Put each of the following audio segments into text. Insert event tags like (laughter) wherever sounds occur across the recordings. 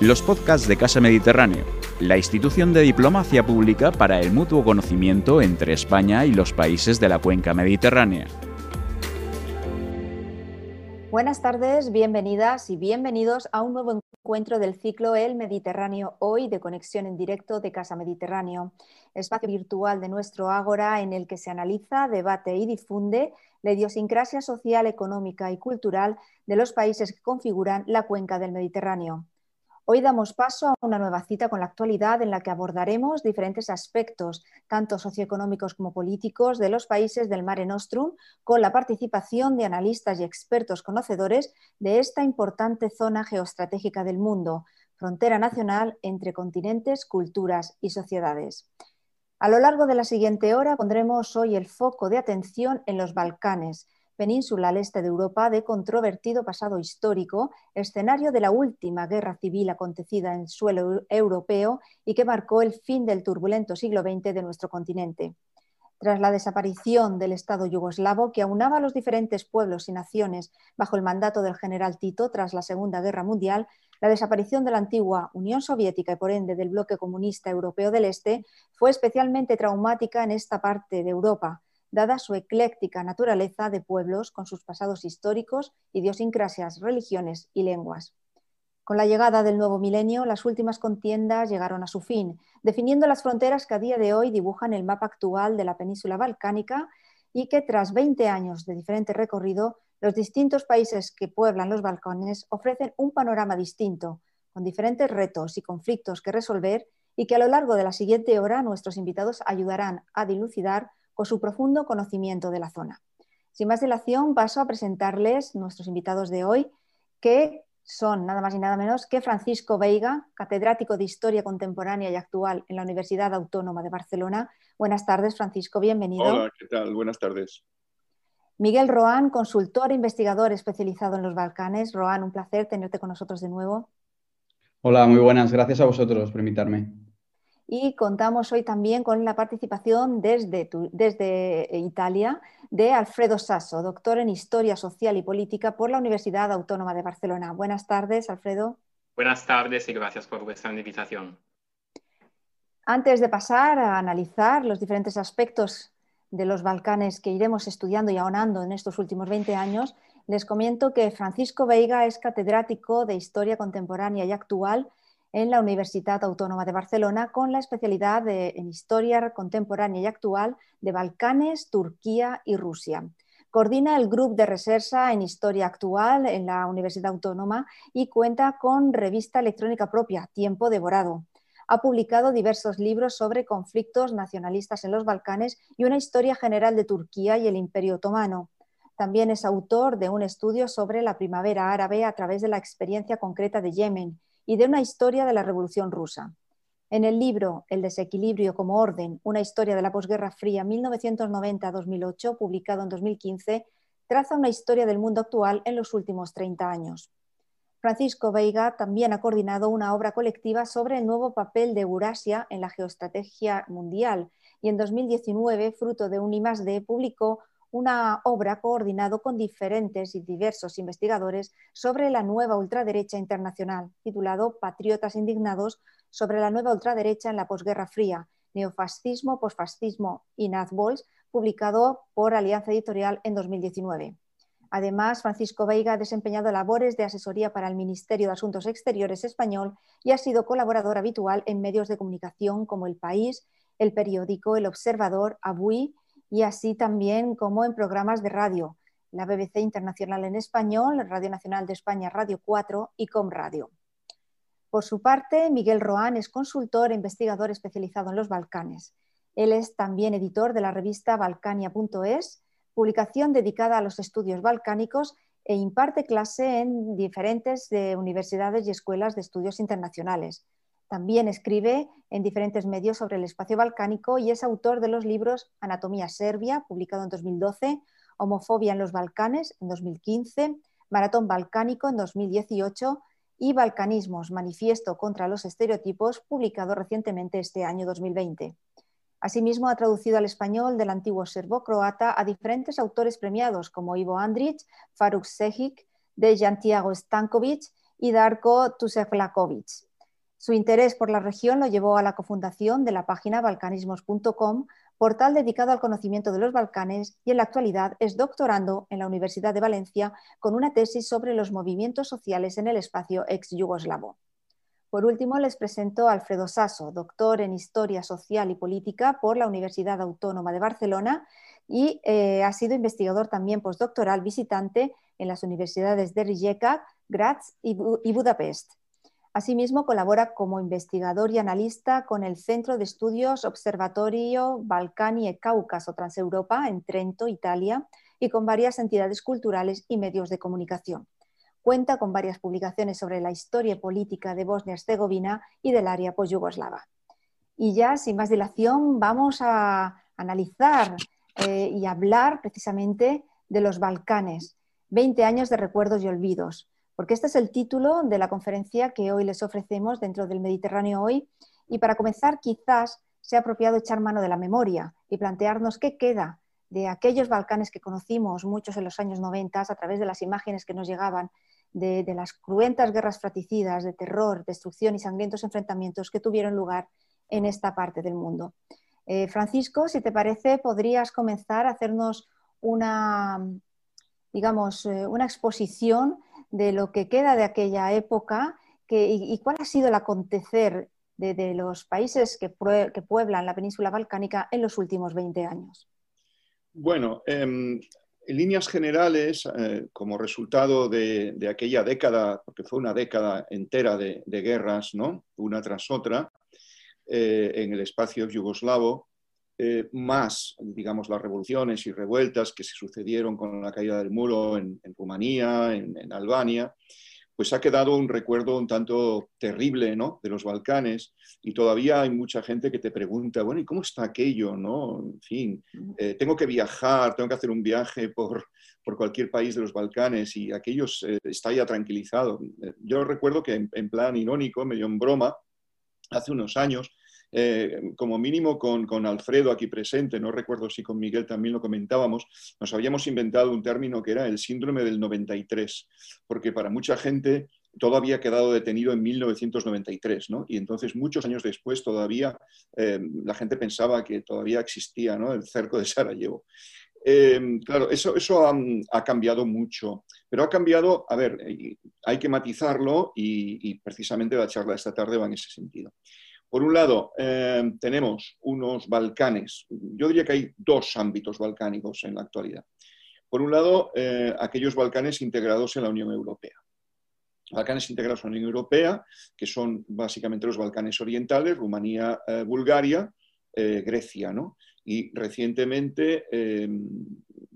los podcasts de Casa Mediterráneo, la institución de diplomacia pública para el mutuo conocimiento entre España y los países de la cuenca mediterránea. Buenas tardes, bienvenidas y bienvenidos a un nuevo encuentro del ciclo El Mediterráneo Hoy de conexión en directo de Casa Mediterráneo, espacio virtual de nuestro Ágora en el que se analiza, debate y difunde la idiosincrasia social, económica y cultural de los países que configuran la cuenca del Mediterráneo. Hoy damos paso a una nueva cita con la actualidad en la que abordaremos diferentes aspectos, tanto socioeconómicos como políticos, de los países del Mare Nostrum, con la participación de analistas y expertos conocedores de esta importante zona geoestratégica del mundo, frontera nacional entre continentes, culturas y sociedades. A lo largo de la siguiente hora pondremos hoy el foco de atención en los Balcanes, península al este de Europa de controvertido pasado histórico, escenario de la última guerra civil acontecida en suelo europeo y que marcó el fin del turbulento siglo XX de nuestro continente. Tras la desaparición del Estado yugoslavo que aunaba los diferentes pueblos y naciones bajo el mandato del general Tito tras la Segunda Guerra Mundial, la desaparición de la antigua Unión Soviética y por ende del bloque comunista europeo del Este fue especialmente traumática en esta parte de Europa, dada su ecléctica naturaleza de pueblos con sus pasados históricos, idiosincrasias, religiones y lenguas. Con la llegada del nuevo milenio, las últimas contiendas llegaron a su fin, definiendo las fronteras que a día de hoy dibujan el mapa actual de la península balcánica y que tras 20 años de diferente recorrido, los distintos países que pueblan los Balcanes ofrecen un panorama distinto, con diferentes retos y conflictos que resolver y que a lo largo de la siguiente hora nuestros invitados ayudarán a dilucidar con su profundo conocimiento de la zona. Sin más dilación, paso a presentarles nuestros invitados de hoy, que son nada más y nada menos que Francisco Veiga, catedrático de Historia Contemporánea y Actual en la Universidad Autónoma de Barcelona. Buenas tardes, Francisco, bienvenido. Hola, ¿qué tal? Buenas tardes. Miguel Roán, consultor e investigador especializado en los Balcanes. Roán, un placer tenerte con nosotros de nuevo. Hola, muy buenas. Gracias a vosotros por invitarme y contamos hoy también con la participación desde, desde Italia de Alfredo Sasso, doctor en Historia Social y Política por la Universidad Autónoma de Barcelona. Buenas tardes, Alfredo. Buenas tardes y gracias por vuestra invitación. Antes de pasar a analizar los diferentes aspectos de los Balcanes que iremos estudiando y ahonando en estos últimos 20 años, les comento que Francisco Veiga es catedrático de Historia Contemporánea y Actual en la Universidad Autónoma de Barcelona con la especialidad en Historia Contemporánea y Actual de Balcanes, Turquía y Rusia. Coordina el Grupo de Reserva en Historia Actual en la Universidad Autónoma y cuenta con revista electrónica propia, Tiempo Devorado. Ha publicado diversos libros sobre conflictos nacionalistas en los Balcanes y una historia general de Turquía y el Imperio Otomano. También es autor de un estudio sobre la primavera árabe a través de la experiencia concreta de Yemen y de una historia de la Revolución rusa. En el libro El desequilibrio como orden, una historia de la posguerra fría 1990-2008, publicado en 2015, traza una historia del mundo actual en los últimos 30 años. Francisco Veiga también ha coordinado una obra colectiva sobre el nuevo papel de Eurasia en la geoestrategia mundial y en 2019, fruto de un I+D, publicó una obra coordinado con diferentes y diversos investigadores sobre la nueva ultraderecha internacional, titulado Patriotas indignados sobre la nueva ultraderecha en la posguerra fría, neofascismo, posfascismo y nazbols, publicado por Alianza Editorial en 2019. Además, Francisco Veiga ha desempeñado labores de asesoría para el Ministerio de Asuntos Exteriores español y ha sido colaborador habitual en medios de comunicación como El País, El Periódico, El Observador, Abui y así también como en programas de radio, la BBC Internacional en Español, Radio Nacional de España, Radio 4 y Com Radio. Por su parte, Miguel Roán es consultor e investigador especializado en los Balcanes. Él es también editor de la revista Balcania.es, publicación dedicada a los estudios balcánicos e imparte clase en diferentes eh, universidades y escuelas de estudios internacionales. También escribe en diferentes medios sobre el espacio balcánico y es autor de los libros Anatomía Serbia, publicado en 2012, Homofobia en los Balcanes, en 2015, Maratón Balcánico, en 2018, y Balcanismos, Manifiesto contra los Estereotipos, publicado recientemente este año 2020. Asimismo, ha traducido al español del antiguo serbo-croata a diferentes autores premiados como Ivo Andrić, Faruk Sehic, de Santiago Stankovic y Darko Tusevlakovic Su interés por la región lo llevó a la cofundación de la página balcanismos.com, portal dedicado al conocimiento de los Balcanes y en la actualidad es doctorando en la Universidad de Valencia con una tesis sobre los movimientos sociales en el espacio ex-yugoslavo. Por último, les presento a Alfredo Sasso, doctor en Historia Social y Política por la Universidad Autónoma de Barcelona y eh, ha sido investigador también postdoctoral visitante en las universidades de Rijeka, Graz y Budapest. Asimismo, colabora como investigador y analista con el Centro de Estudios Observatorio Balcani e Cáucaso Transeuropa en Trento, Italia, y con varias entidades culturales y medios de comunicación. Cuenta con varias publicaciones sobre la historia política de Bosnia-Herzegovina y del área post-yugoslava. Y ya, sin más dilación, vamos a analizar eh, y hablar precisamente de los Balcanes, 20 años de recuerdos y olvidos porque este es el título de la conferencia que hoy les ofrecemos dentro del Mediterráneo hoy. Y para comenzar, quizás sea apropiado echar mano de la memoria y plantearnos qué queda de aquellos Balcanes que conocimos muchos en los años 90 a través de las imágenes que nos llegaban de, las cruentas guerras fraticidas, de terror, destrucción y sangrientos enfrentamientos que tuvieron lugar en esta parte del mundo. Eh, Francisco, si te parece, podrías comenzar a hacernos una, digamos, eh, una exposición de lo que queda de aquella época y, cuál ha sido el acontecer de, los países que, pueblan la península balcánica en los últimos 20 años. Bueno, em, en líneas generales, eh, como resultado de, aquella década, porque fue una década entera de, guerras, ¿no? una tras otra, eh, en el espacio yugoslavo, eh, más, digamos, las revoluciones y revueltas que se sucedieron con la caída del muro en, Rumanía, en, Albania, pues ha quedado un recuerdo un tanto terrible ¿no? de los Balcanes y todavía hay mucha gente que te pregunta, bueno, ¿y cómo está aquello? ¿no? En fin, eh, tengo que viajar, tengo que hacer un viaje por, por cualquier país de los Balcanes y aquello está ya tranquilizado. Yo recuerdo que en, en plan irónico, medio en broma, hace unos años, eh, como mínimo con, Alfredo aquí presente, no recuerdo si con Miguel también lo comentábamos, nos habíamos inventado un término que era el síndrome del 93, porque para mucha gente todo había quedado detenido en 1993, ¿no? Y entonces muchos años después todavía eh, la gente pensaba que todavía existía ¿no? el cerco de Sarajevo. Eh, claro, eso, eso ha, cambiado mucho, pero ha cambiado, a ver, hay que matizarlo y, y precisamente la charla de esta tarde va en ese sentido. Por un lado, eh, tenemos unos Balcanes. Yo diría que hay dos ámbitos balcánicos en la actualidad. Por un lado, eh, aquellos Balcanes integrados en la Unión Europea. Balcanes integrados en la Unión Europea, que son básicamente los Balcanes orientales, Rumanía, eh, Bulgaria, Grecia, ¿no? Y recientemente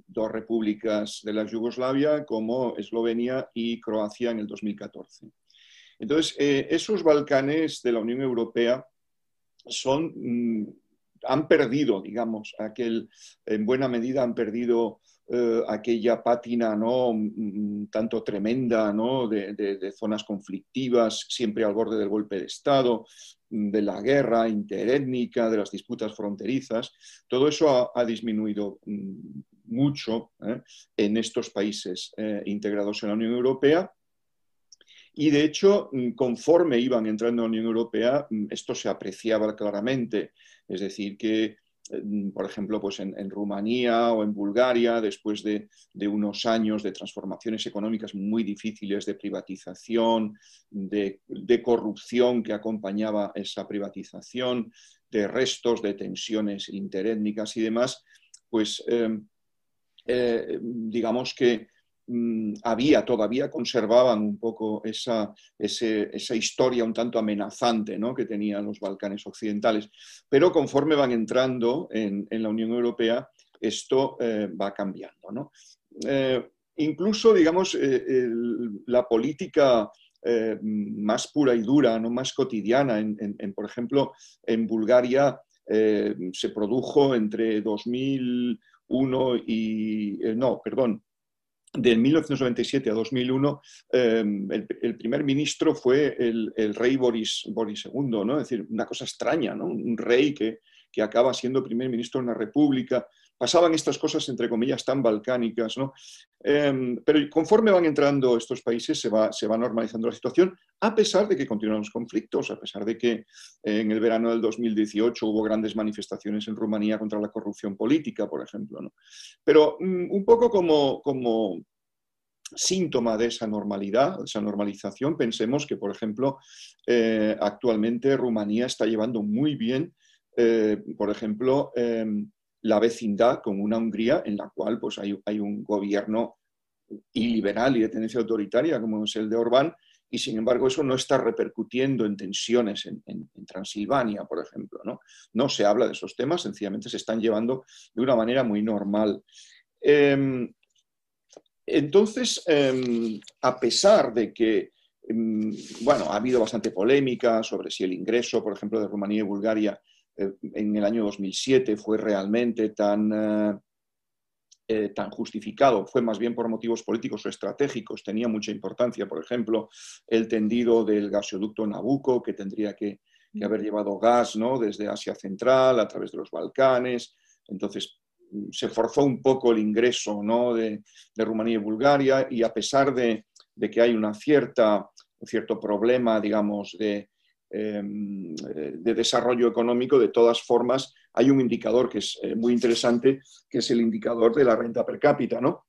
dos repúblicas de la Yugoslavia como Eslovenia y Croacia en el 2014. Entonces, eh, esos Balcanes de la Unión Europea mm, han perdido, digamos, aquel, en buena medida han perdido eh, aquella pátina ¿no? Mm, tanto tremenda ¿no? de, zonas conflictivas, siempre al borde del golpe de Estado, mm, de la guerra interétnica, de las disputas fronterizas. Todo eso ha, disminuido mucho ¿eh? en estos países integrados en la Unión Europea y de hecho, mm, conforme iban entrando en la Unión Europea, mm, esto se apreciaba claramente. Es decir, que, mm, por ejemplo, pues en, Rumanía o en Bulgaria, después de, unos años de transformaciones económicas muy difíciles, de privatización, de, corrupción que acompañaba esa privatización, de restos de tensiones interétnicas y demás, pues em, eh, digamos que había, todavía conservaban un poco esa, esa historia un tanto amenazante ¿no? que tenían los Balcanes occidentales. Pero conforme van entrando en, la Unión Europea, esto eh, va cambiando. ¿no? Eh, incluso, digamos, eh, la política más pura y dura, ¿no? más cotidiana, en, por ejemplo, en Bulgaria se produjo entre 2001 y, no, perdón, de 1997 a 2001, em, el, primer ministro fue el, rey Boris, Boris, II, ¿no? Es decir, una cosa extraña, ¿no? Un rey que, que acaba siendo primer ministro de una república. Pasaban estas cosas, entre comillas, tan balcánicas, ¿no? Em, pero conforme van entrando estos países se va, se va normalizando la situación, a pesar de que continúan los conflictos, a pesar de que en el verano del 2018 hubo grandes manifestaciones en Rumanía contra la corrupción política, por ejemplo. ¿no? Pero mm, un poco como, como síntoma de esa normalidad, de esa normalización, pensemos que, por ejemplo, eh, actualmente Rumanía está llevando muy bien, eh, por ejemplo, em, la vecindad con una Hungría en la cual pues, hay, un gobierno iliberal y de tendencia autoritaria como es el de Orbán, y sin embargo eso no está repercutiendo en tensiones en, Transilvania, por ejemplo. ¿no? se habla de esos temas, sencillamente se están llevando de una manera muy normal. Em, entonces, em, a pesar de que, em, bueno, ha habido bastante polémica sobre si el ingreso, por ejemplo, de Rumanía y Bulgaria en el año 2007 fue realmente tan, eh, eh, tan justificado, fue más bien por motivos políticos o estratégicos, tenía mucha importancia, por ejemplo, el tendido del gasoducto Nabucco, que tendría que, haber llevado gas ¿no? desde Asia Central a través de los Balcanes, entonces se forzó un poco el ingreso ¿no? de, Rumanía y Bulgaria y a pesar de, de que hay una cierta, un cierto problema, digamos, de, Em, de desarrollo económico, de todas formas, hay un indicador que es eh, muy interesante, que es el indicador de la renta per cápita, ¿no?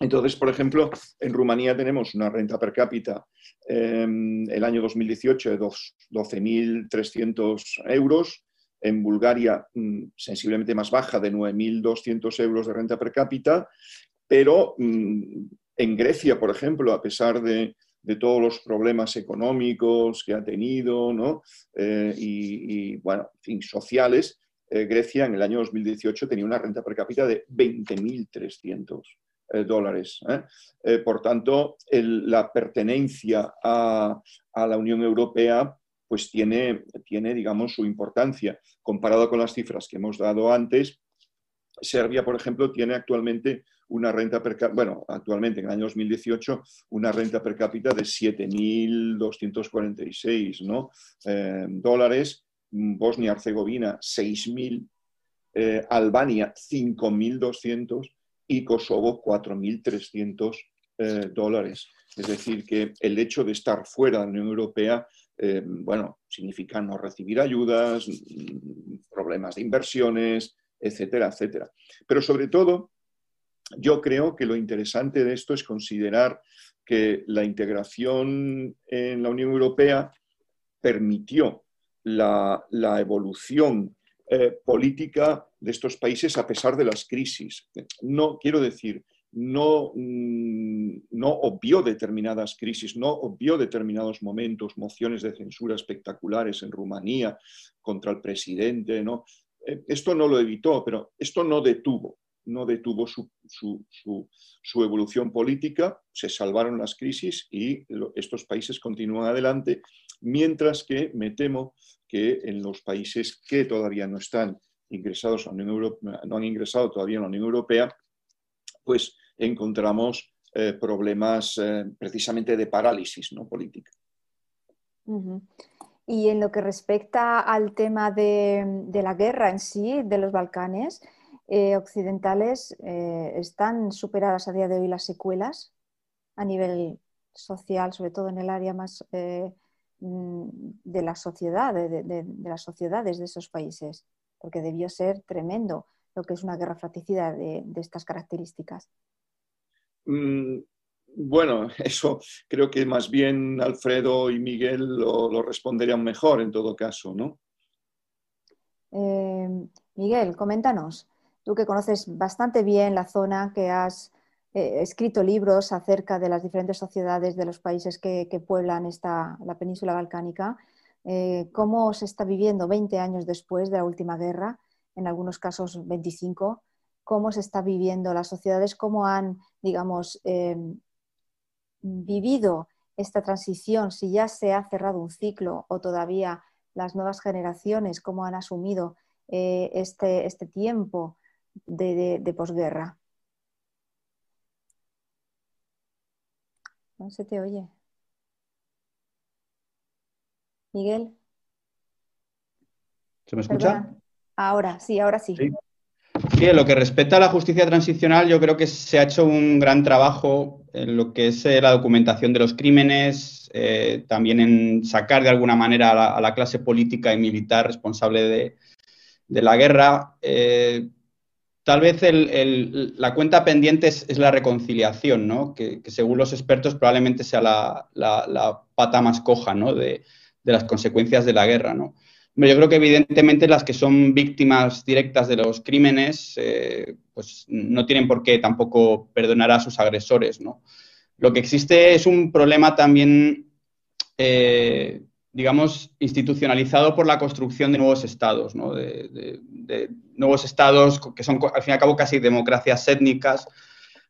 Entonces, por ejemplo, en Rumanía tenemos una renta per cápita em, el año 2018 de 12.300 euros, en Bulgaria mm, sensiblemente más baja de 9.200 euros de renta per cápita, pero mm, en Grecia, por ejemplo, a pesar de, de todos los problemas económicos que ha tenido, ¿no? Eh, y, bueno, fin, sociales, eh, Grecia en el año 2018 tenía una renta per cápita de 20.300 eh, dólares. por tanto, la pertenencia a, a, la Unión Europea pues tiene, tiene, digamos, su importancia. Comparado con las cifras que hemos dado antes, Serbia, por ejemplo, tiene actualmente una renta per cápita, bueno, actualmente en el año 2018, una renta per cápita de 7.246 ¿no? Eh, dólares, Bosnia-Herzegovina 6.000, eh, Albania 5.200 y Kosovo 4.300 eh, dólares. Es decir, que el hecho de estar fuera de la Unión Europea, bueno, significa no recibir ayudas, mm, problemas de inversiones, etcétera, etcétera. Pero sobre todo, yo creo que lo interesante de esto es considerar que la integración en la Unión Europea permitió la, evolución eh, política de estos países a pesar de las crisis. No quiero decir, no, mm, no obvió determinadas crisis, no obvió determinados momentos, mociones de censura espectaculares en Rumanía contra el presidente, ¿no? Eh, esto no lo evitó, pero esto no detuvo no detuvo su, evolución política, se salvaron las crisis y estos países continúan adelante, mientras que me temo que en los países que todavía no están ingresados a la Unión Europea, no han ingresado todavía en la Unión Europea, pues encontramos eh, problemas eh, precisamente de parálisis ¿no? política. Y en lo que respecta al tema de, la guerra en sí, de los Balcanes, eh, occidentales eh, están superadas a día de hoy las secuelas a nivel social, sobre todo en el área más eh, mm, de la sociedad, de, las sociedades de esos países, porque debió ser tremendo lo que es una guerra fratricida de, estas características. Mm, bueno, (laughs) eso creo que más bien Alfredo y Miguel lo, responderían mejor en todo caso, ¿no? Miguel, coméntanos. Tú que conoces bastante bien la zona, que has eh, escrito libros acerca de las diferentes sociedades de los países que, pueblan esta, la península balcánica, eh, ¿cómo se está viviendo 20 años después de la última guerra, en algunos casos 25? ¿Cómo se está viviendo las sociedades? ¿Cómo han, digamos, eh, vivido esta transición? Si ya se ha cerrado un ciclo o todavía las nuevas generaciones, cómo han asumido este, este tiempo de, posguerra. No se te oye. Miguel. ¿Se me escucha? Ahora, sí, ahora sí. Sí, en lo que respecta a la justicia transicional, yo creo que se ha hecho un gran trabajo en lo que es eh, la documentación de los crímenes, eh, también en sacar de alguna manera a la, clase política y militar responsable de, la guerra. Eh, tal vez la cuenta pendiente es, la reconciliación, ¿no? que, según los expertos probablemente sea la, pata más coja ¿no? de, de, las consecuencias de la guerra. ¿no? Yo creo que evidentemente las que son víctimas directas de los crímenes, eh, pues no tienen por qué tampoco perdonar a sus agresores, ¿no? Lo que existe es un problema también, eh, digamos, institucionalizado por la construcción de nuevos estados, ¿no? de, nuevos estados que son, al fin y al cabo, casi democracias étnicas,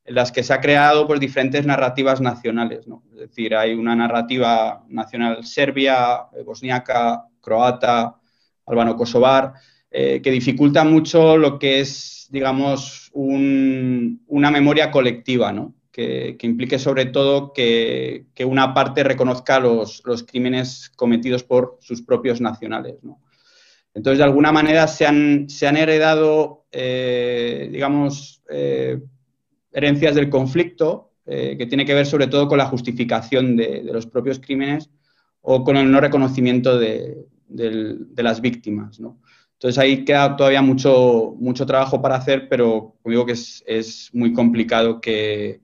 en las que se ha creado pues, diferentes narrativas nacionales. ¿no? Es decir, hay una narrativa nacional serbia, eh, bosniaca, croata, albano-kosovar, eh, que dificulta mucho lo que es, digamos, una memoria colectiva, ¿no? que, implique sobre todo que, una parte reconozca los, crímenes cometidos por sus propios nacionales. Entonces, de alguna manera se han, se han heredado, eh, digamos, eh, herencias del conflicto, que tiene que ver sobre todo con la justificación de, de los propios crímenes o con el no reconocimiento de, de las víctimas. Entonces ahí queda todavía mucho, mucho trabajo para hacer, pero digo que es, muy complicado que,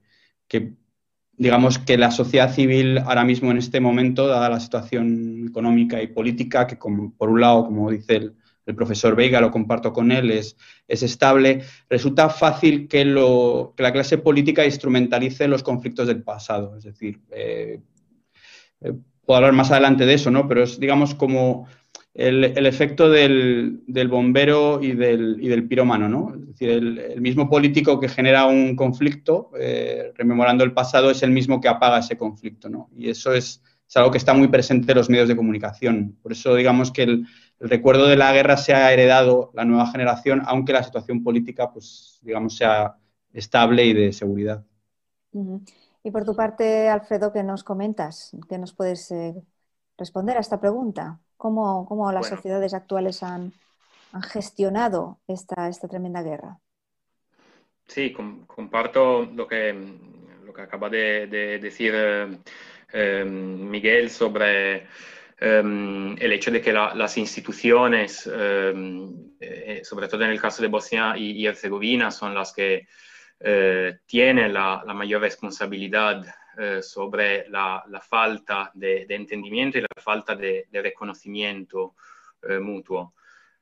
digamos que la sociedad civil ahora mismo en este momento, dada la situación económica y política, que como, por un lado, como dice el, profesor Veiga, lo comparto con él, es, es estable, resulta fácil que, lo, que, la clase política instrumentalice los conflictos del pasado. Es decir, eh, eh, puedo hablar más adelante de eso, ¿no? Pero es, digamos, como el, efecto del, bombero y del, y del, pirómano, ¿no? Es decir, el, mismo político que genera un conflicto, eh, rememorando el pasado, es el mismo que apaga ese conflicto, ¿no? Y eso es, algo que está muy presente en los medios de comunicación. Por eso, digamos que el, recuerdo de la guerra se ha heredado la nueva generación, aunque la situación política, pues, digamos, sea estable y de seguridad. Y por tu parte, Alfredo, ¿qué nos comentas? ¿Qué nos puedes eh, responder a esta pregunta? ¿Cómo, las sociedades actuales han, gestionado esta, esta, tremenda guerra? Sí, comparto lo que, lo que acaba de, decir eh, eh, Miguel sobre el hecho de que las instituciones, sobre todo en el caso de Bosnia y Herzegovina, son las que eh, tiene la, mayor responsabilidad eh, sobre la, falta de, entendimiento y la falta de, reconocimiento eh, mutuo.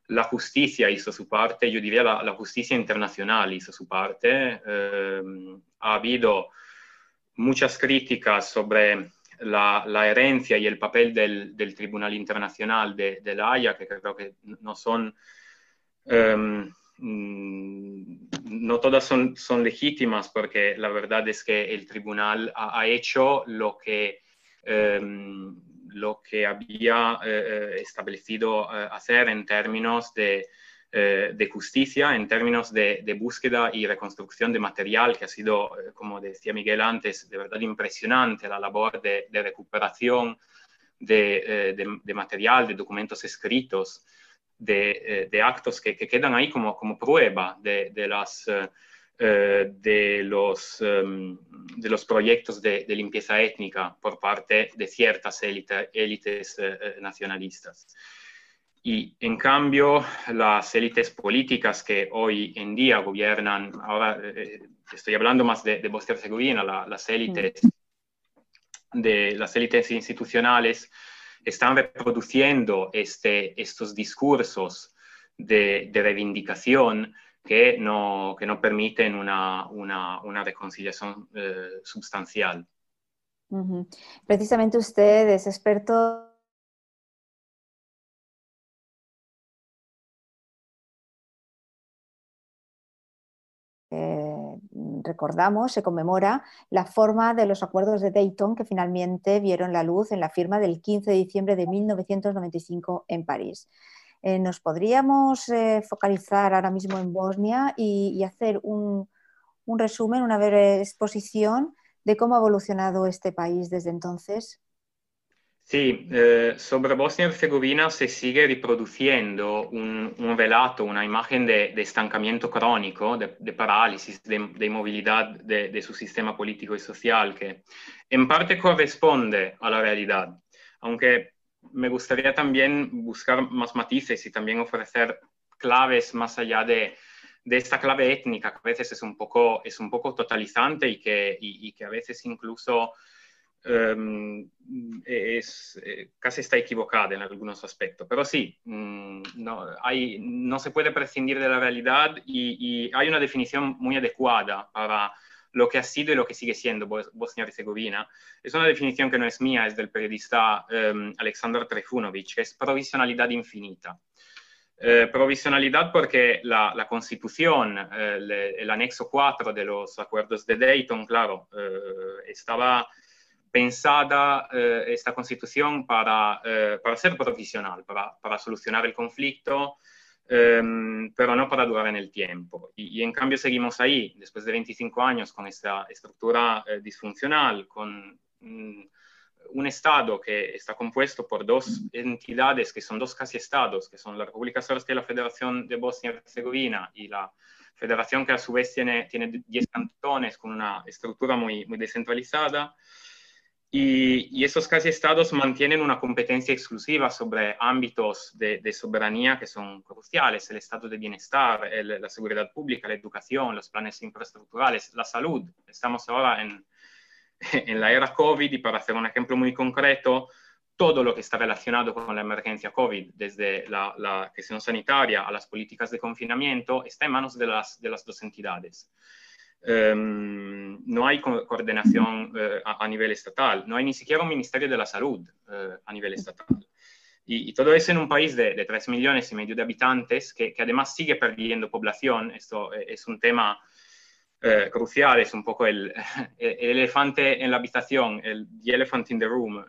La justicia hizo su parte, yo diría la, la justicia internacional hizo su parte. ha habido muchas críticas sobre la, herencia y el papel del, Tribunal Internacional de, La Haya, que creo que no son Mm, no todas son, son, legítimas porque la verdad es que el tribunal ha, hecho lo que, em, lo que había eh, eh, establecido eh, hacer en términos de, de justicia, en términos de, de, búsqueda y reconstrucción de material, que ha sido, como decía Miguel antes, de verdad impresionante la labor de, recuperación de, de material, de documentos escritos. Eh, de, actos que, quedan ahí como, como prueba de, las, eh, eh, de, los, em, de los proyectos de, limpieza étnica por parte de ciertas élites nacionalistas. Y en cambio, las élites políticas que hoy en día gobiernan, ahora estoy hablando más de, Bosnia-Herzegovina, las élites, de las élites institucionales, están reproduciendo este, estos discursos de, reivindicación que no, que no permiten una, una, reconciliación eh, sustancial. Precisamente usted es experto recordamos, se conmemora la forma de los acuerdos de Dayton que finalmente vieron la luz en la firma del 15 de diciembre de 1995 en París. Eh, ¿Nos podríamos eh, focalizar ahora mismo en Bosnia y, hacer un, resumen, una breve exposición de cómo ha evolucionado este país desde entonces? Sí, eh, sobre Bosnia y Herzegovina se sigue reproduciendo un, relato, una imagen de, estancamiento crónico, de, parálisis, de, inmovilidad de, su sistema político y social, que en parte corresponde a la realidad, aunque me gustaría también buscar más matices y también ofrecer claves más allá de, esta clave étnica, que a veces es un poco, es un poco totalizante y que, y que a veces incluso Em, es, eh, casi está equivocada en algunos aspectos. Pero sí, mm, no, hay, no se puede prescindir de la realidad y, hay una definición muy adecuada para lo que ha sido y lo que sigue siendo Bosnia y Herzegovina. Es una definición que no es mía, es del periodista um, Aleksandar Trefunovic, que es provisionalidad infinita. Eh, provisionalidad porque la, la Constitución, eh, el anexo 4 de los acuerdos de Dayton, claro, estaba pensada eh, esta constitución para, eh, para ser profesional, para, para, solucionar el conflicto, em, pero no para durar en el tiempo. Y, en cambio seguimos ahí, después de 25 años, con esta estructura eh, disfuncional, con mm, un Estado que está compuesto por dos entidades que son dos casi estados, que son la República Srpska y la Federación de Bosnia y Herzegovina, y la federación que a su vez tiene, tiene 10 cantones con una estructura muy, muy descentralizada. Y, esos casi estados mantienen una competencia exclusiva sobre ámbitos de, soberanía que son cruciales, el estado de bienestar, la seguridad pública, la educación, los planes infraestructurales, la salud. Estamos ahora en, (laughs) en la era COVID y para hacer un ejemplo muy concreto, todo lo que está relacionado con la emergencia COVID, desde la, la gestión sanitaria a las políticas de confinamiento, está en manos de las, de las dos entidades. Em, no hay coordinación eh, a, nivel estatal, no hay ni siquiera un Ministerio de la Salud eh, a nivel estatal. Y, todo eso en un país de, de 3 millones y medio de habitantes que, además sigue perdiendo población. Esto eh, es un tema crucial, es un poco (laughs) el, elefante en la habitación, el elephant in the room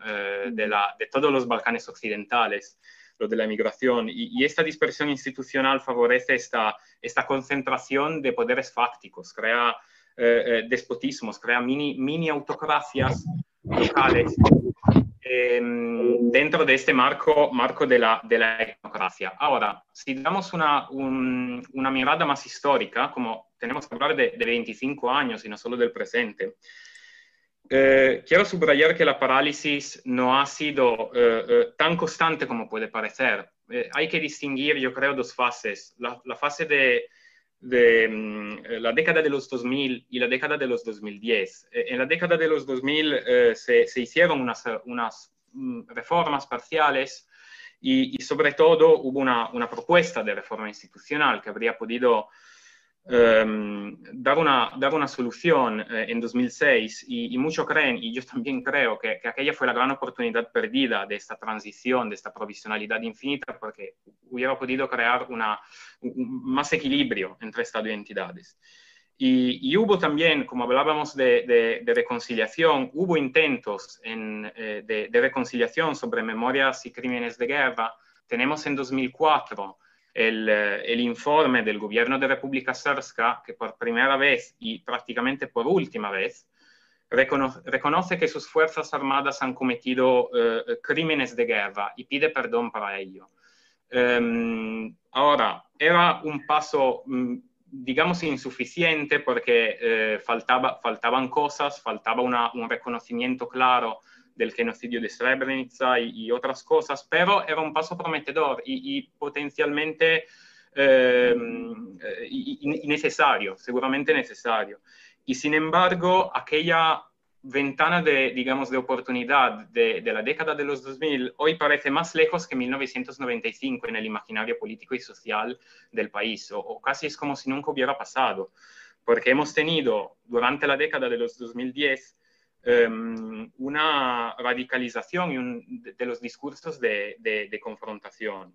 de todos los Balcanes occidentales lo de la emigración. Y, esta dispersión institucional favorece esta, esta concentración de poderes fácticos, crea eh, eh, despotismos, crea mini, mini autocracias locales em, dentro de este marco, marco de, la, de la etnocracia. Ahora, si damos una, una mirada más histórica, como tenemos que hablar de, de 25 años y no solo del presente, eh, quiero subrayar que la parálisis no ha sido eh, eh, tan constante como puede parecer. hay que distinguir, yo creo, dos fases. La, fase de, mm, la década de los 2000 y la década de los 2010. en la década de los 2000 se, hicieron unas, unas mm, reformas parciales y, y, sobre todo hubo una, una, propuesta de reforma institucional que habría podido Em, dar, una, dar una solución eh, en 2006 y, y muchos creen, y yo también creo, que, que, aquella fue la gran oportunidad perdida de esta transición, de esta provisionalidad infinita, porque hubiera podido crear una, más equilibrio entre Estado y entidades. Y, hubo también, como hablábamos de, de, reconciliación, hubo intentos en, eh, de, de reconciliación sobre memorias y crímenes de guerra. Tenemos en 2004 eh, el, informe del gobierno de República Srpska, que por primera vez y prácticamente por última vez reconoce, que sus Fuerzas Armadas han cometido eh, crímenes de guerra y pide perdón para ello. Em, ahora, era un paso, mm, digamos, insuficiente porque eh, faltaba, faltaban cosas, faltaba un reconocimiento claro del genocidio de Srebrenica y, otras cosas, pero era un paso prometedor y, potencialmente eh, necesario, seguramente necesario. Y sin embargo, aquella ventana de, digamos, de oportunidad de, la década de los 2000 hoy parece más lejos que 1995 en el imaginario político y social del país, o, o, casi es como si nunca hubiera pasado, porque hemos tenido durante la década de los 2010 Em, una radicalización de, los discursos de, confrontación.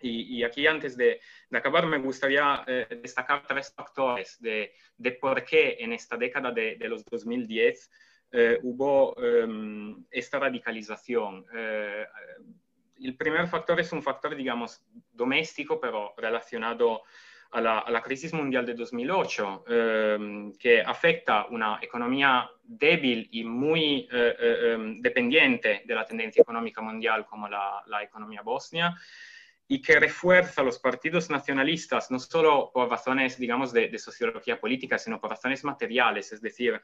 Y, aquí antes de, acabar me gustaría eh, destacar tres factores de, por qué en esta década de, los 2010 eh, hubo em, esta radicalización. Eh, el primer factor es un factor, digamos, doméstico, pero relacionado a la, crisis mundial de 2008, em, que afecta una economía débil y muy eh, eh, em, dependiente de la tendencia económica mundial como la, economía bosnia, y que refuerza los partidos nacionalistas, no solo por razones, digamos, de, sociología política, sino por razones materiales, es decir,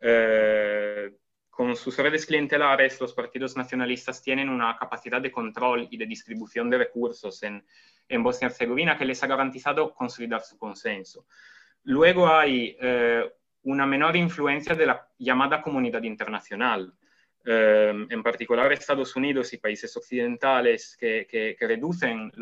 eh, con sus redes clientelares, los partidos nacionalistas tienen una capacidad de control y de distribución de recursos en, en Bosnia y Herzegovina que les ha garantizado consolidar su consenso. Luego hay eh, una menor influencia de la llamada comunidad internacional, eh, en particular Estados Unidos y países occidentales que, que, reducen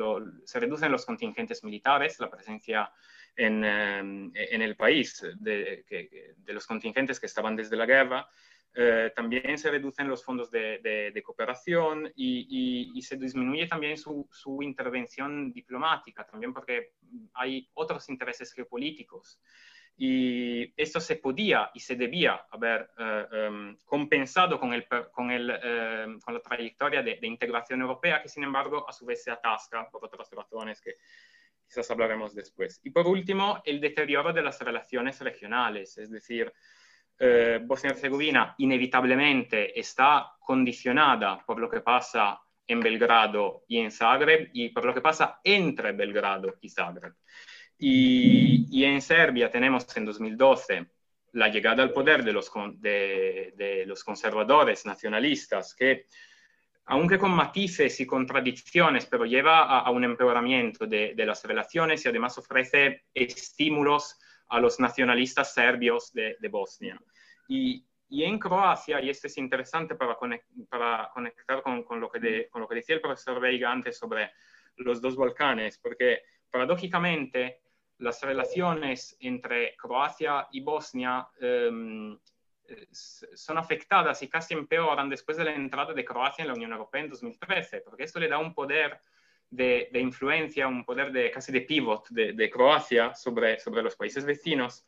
se reducen los contingentes militares, la presencia en, eh, en el país de, de, los contingentes que estaban desde la guerra, eh, también se reducen los fondos de, cooperación y, se disminuye también su, intervención diplomática, también porque hay otros intereses geopolíticos. Y esto se podía y se debía haber eh, em, compensado con, el, con, el, em, con, la trayectoria de, integración europea, que sin embargo a su vez se atasca por otras razones que quizás hablaremos después. Y por último, el deterioro de las relaciones regionales, es decir, eh, Bosnia y Herzegovina inevitablemente está condicionada por lo que pasa en Belgrado y en Zagreb y por lo que pasa entre Belgrado y Zagreb. Y, en Serbia tenemos en 2012 la llegada al poder de los, de, los conservadores nacionalistas que, aunque con matices y contradicciones, pero lleva a, un empeoramiento de, de, las relaciones y además ofrece estímulos a los nacionalistas serbios de, Bosnia. Y, en Croacia, y esto es interesante para, para conectar con, con, lo que con lo que decía el profesor Veiga antes sobre los dos Balcanes, porque paradójicamente las relaciones entre Croacia y Bosnia em, son afectadas y casi empeoran después de la entrada de Croacia en la Unión Europea en 2013, porque esto le da un poder de, influencia, un poder de, casi de pivot de, Croacia sobre, sobre los países vecinos.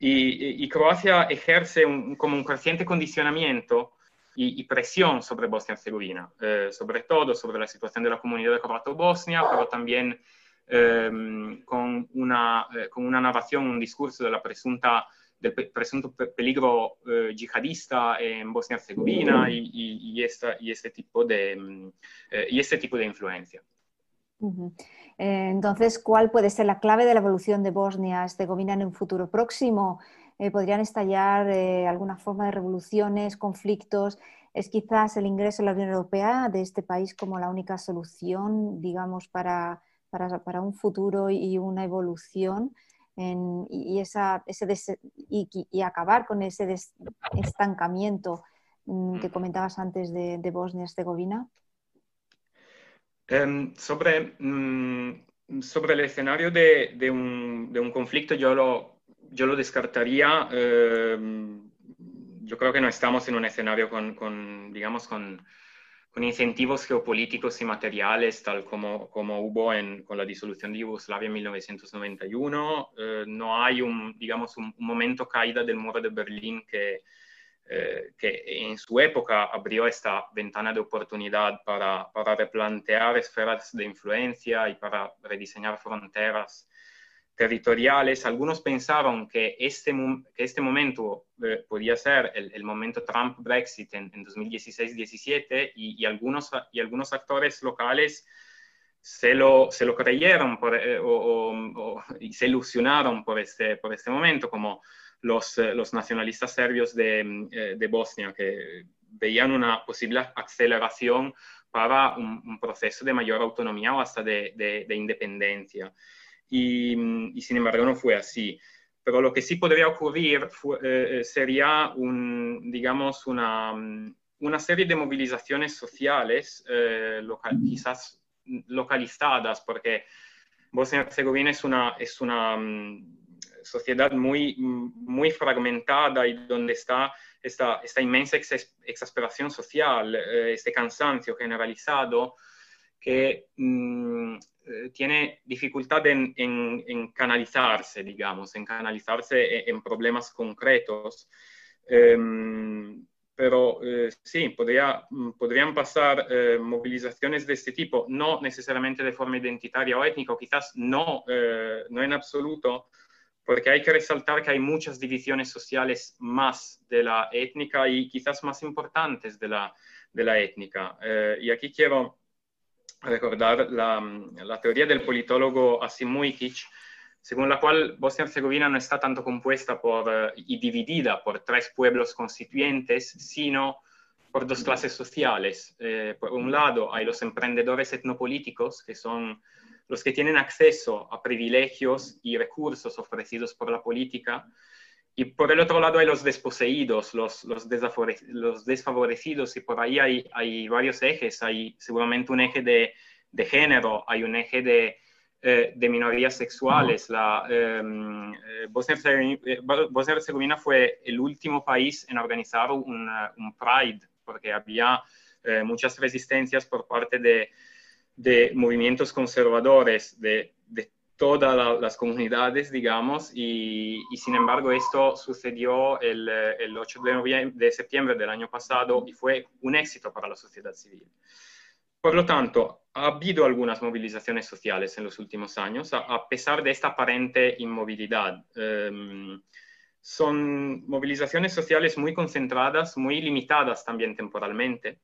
Y, Croacia ejerce como un creciente condicionamiento y, presión sobre Bosnia y Herzegovina, eh, sobre todo sobre la situación de la croato-bosnia, pero también em, con, una, eh, con una narración, un discurso de presunta del presunto peligro eh, yihadista en Bosnia y Herzegovina y, y, y, este tipo de, em, y este tipo de influencia. Eh, entonces, ¿cuál puede ser la clave de la evolución de Bosnia-Herzegovina en un futuro próximo? Eh, ¿Podrían estallar eh, alguna forma de revoluciones, conflictos? ¿Es quizás el ingreso a la Unión Europea de este país como la única solución, digamos, para, para, un futuro y una evolución? y, esa, ese y, acabar con ese estancamiento mm, que comentabas antes de, de Bosnia-Herzegovina? Em, sobre, mm, sobre el escenario de, de, un, de, un, conflicto, yo lo, yo lo descartaría. Em, yo creo que no estamos en un escenario con, con digamos, con, con, incentivos geopolíticos y materiales, tal como, como hubo en, con la disolución de Yugoslavia en 1991. Eh, no hay un, digamos, un, un momento caída del muro de Berlín que eh, que en su época abrió esta ventana de oportunidad para, para, replantear esferas de influencia y para rediseñar fronteras territoriales. Algunos pensaron que este, que este momento eh, podía ser el, el momento Trump-Brexit en, 2016-17 y, y, algunos, y algunos actores locales se lo, se lo creyeron eh, o, y se ilusionaron por este, por este momento, como los, eh, los nacionalistas serbios de, eh, de, Bosnia, que veían una posible aceleración para un, proceso de mayor autonomía o hasta de, de, independencia. Y, y, sin embargo no fue así. Pero lo que sí podría ocurrir eh, sería un, digamos, una, una, serie de movilizaciones sociales, quizás localizadas, porque Bosnia y Herzegovina es una, es una mm, sociedad muy, muy fragmentada y donde está esta, esta inmensa exasperación social, eh, este cansancio generalizado que mm, eh, tiene dificultad en, en, canalizarse, digamos, en canalizarse en, problemas concretos. Em, pero eh, sí, podría, mm, podrían pasar eh, movilizaciones de este tipo, no necesariamente de forma identitaria o étnica, quizás no, eh, no en absoluto, porque hay que resaltar que hay muchas divisiones sociales más de la étnica y quizás más importantes de la, de la étnica. y aquí quiero recordar la, la teoría del politólogo Asim según la cual Bosnia-Herzegovina no está tanto compuesta por, eh, y dividida por tres pueblos constituyentes, sino por dos clases sociales. Eh, por un lado, hay los emprendedores etnopolíticos, que son los que tienen acceso a privilegios y recursos ofrecidos por la política, y por el otro lado hay los desposeídos, los, los, los desfavorecidos, y por ahí hay, hay, varios ejes. Hay seguramente un eje de, de género, hay un eje de, eh, de minorías sexuales. La, em, eh, Bosnia-Herzegovina fue el último país en organizar un, un Pride, porque había eh, muchas resistencias por parte de, de movimientos conservadores de, de todas las comunidades, digamos, y, sin embargo esto sucedió el, el 8 de, de septiembre del año pasado y fue un éxito para la sociedad civil. Por lo tanto, ha habido algunas movilizaciones sociales en los últimos años, a, pesar de esta aparente inmovilidad. Em, son movilizaciones sociales muy concentradas, muy limitadas también temporalmente,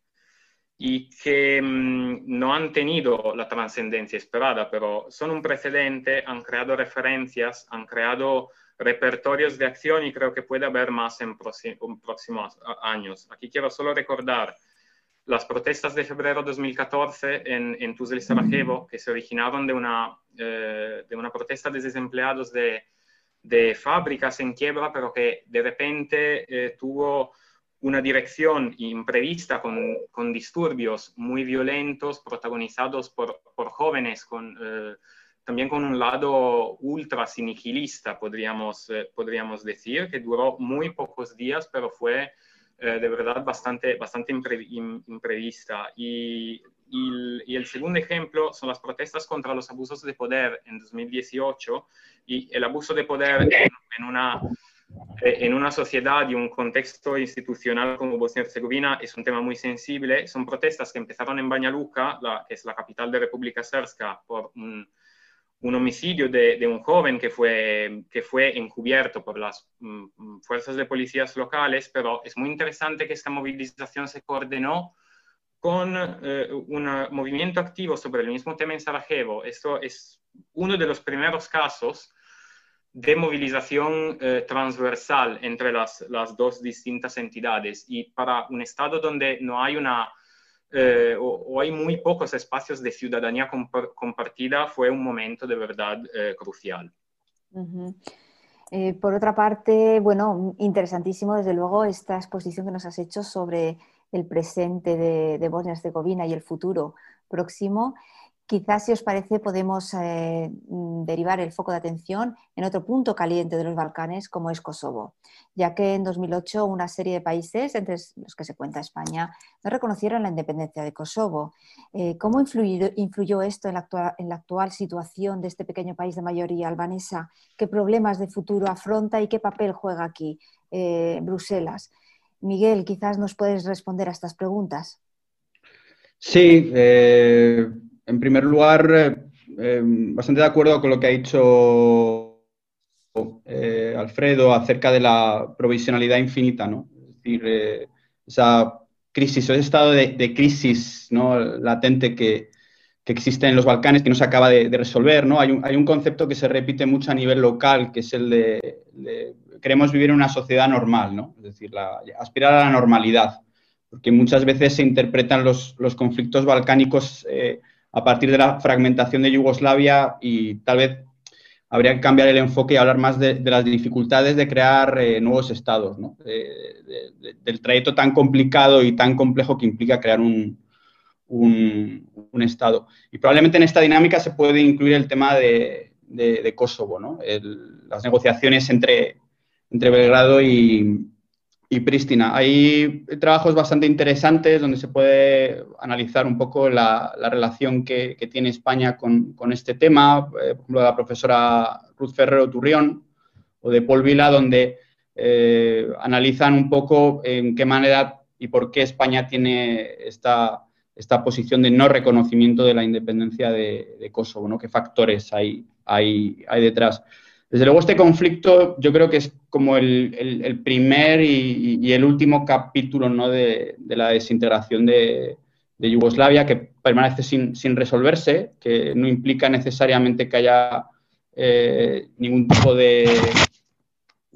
y que em, no han tenido la trascendencia esperada, pero son un precedente, han creado referencias, han creado repertorios de acción y creo que puede haber más en próximos años. Aquí quiero solo recordar las protestas de febrero de 2014 en, en Tuzla y Sarajevo, que se originaron de una, eh, de una protesta de desempleados de, de, fábricas en quiebra, pero que de repente eh, tuvo una dirección imprevista con, con, disturbios muy violentos protagonizados por, por jóvenes, con, eh, también con un lado ultra sinigilista, podríamos, podríamos decir, que duró muy pocos días, pero fue eh, de verdad bastante, bastante imprevista. Y, y, el segundo ejemplo son las protestas contra los abusos de poder en 2018 y el abuso de poder en, una, eh, en una sociedad y un contexto institucional como Bosnia-Herzegovina es un tema muy sensible. Son protestas que empezaron en Banja Luka, la, que es la capital de República Srpska, por un un homicidio de, un joven que fue, que fue encubierto por las mm, fuerzas de policías locales, pero es muy interesante que esta movilización se coordinó con eh, un movimiento activo sobre el mismo tema en Sarajevo. Esto es uno de los primeros casos de movilización eh, transversal entre las, las dos distintas entidades y para un Estado donde no hay una eh, o, hay muy pocos espacios de ciudadanía compartida, fue un momento de verdad eh, crucial. Eh, por otra parte, bueno, interesantísimo desde luego esta exposición que nos has hecho sobre el presente de, de Bosnia-Herzegovina y el futuro próximo. Quizás, si os parece, podemos eh, derivar el foco de atención en otro punto caliente de los Balcanes, como es Kosovo, ya que en 2008 una serie de países, entre los que se cuenta España, no reconocieron la independencia de Kosovo. Eh, ¿Cómo influyó, esto en la, actual, situación de este pequeño país de mayoría albanesa? ¿Qué problemas de futuro afronta y qué papel juega aquí eh, Bruselas? Miguel, quizás nos puedes responder a estas preguntas. Sí, en primer lugar, eh, eh, bastante de acuerdo con lo que ha dicho eh, Alfredo acerca de la provisionalidad infinita, ¿no? Es decir, esa crisis, ese estado de, crisis ¿no? latente que, existe en los Balcanes que no se acaba de, resolver, ¿no? Hay un, hay un, concepto que se repite mucho a nivel local, que es el de, queremos vivir en una sociedad normal, ¿no? Es decir, aspirar a la normalidad, porque muchas veces se interpretan los, los conflictos balcánicos a partir de la fragmentación de Yugoslavia y tal vez habría que cambiar el enfoque y hablar más de, las dificultades de crear eh, nuevos estados, ¿no? del trayecto tan complicado y tan complejo que implica crear un, estado. Y probablemente en esta dinámica se puede incluir el tema de, Kosovo, ¿no? las negociaciones entre, entre Belgrado y, y Pristina. Hay trabajos bastante interesantes donde se puede analizar un poco la, relación que, tiene España con, este tema, eh, por ejemplo, de la profesora Ruth Ferrero Turrión o de Paul Vila, donde eh, analizan un poco en qué manera y por qué España tiene esta, esta posición de no reconocimiento de la independencia de, Kosovo, ¿no? ¿Qué factores hay, hay, hay, detrás? Desde luego este conflicto yo creo que es como el, primer y, el último capítulo ¿no? de, la desintegración de, Yugoslavia que permanece sin, sin, resolverse, que no implica necesariamente que haya eh, ningún tipo de,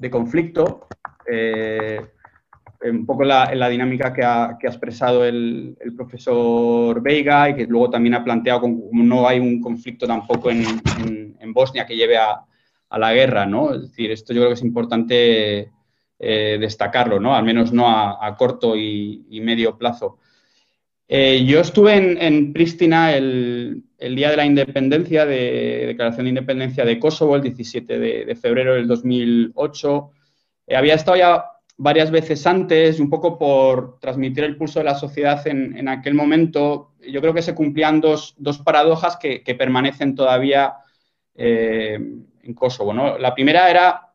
conflicto. Eh, un poco la, la dinámica que ha, expresado el, profesor Veiga y que luego también ha planteado como no hay un conflicto tampoco en, Bosnia que lleve a, la guerra, ¿no? Es decir, esto yo creo que es importante eh, destacarlo, ¿no? Al menos no a, corto y, medio plazo. Eh, yo estuve en, Pristina el, día de la independencia, de declaración de independencia de Kosovo, el 17 de, febrero del 2008. Eh, había estado ya varias veces antes, un poco por transmitir el pulso de la sociedad en, aquel momento, yo creo que se cumplían dos, paradojas que, permanecen todavía en Kosovo. ¿no? La primera era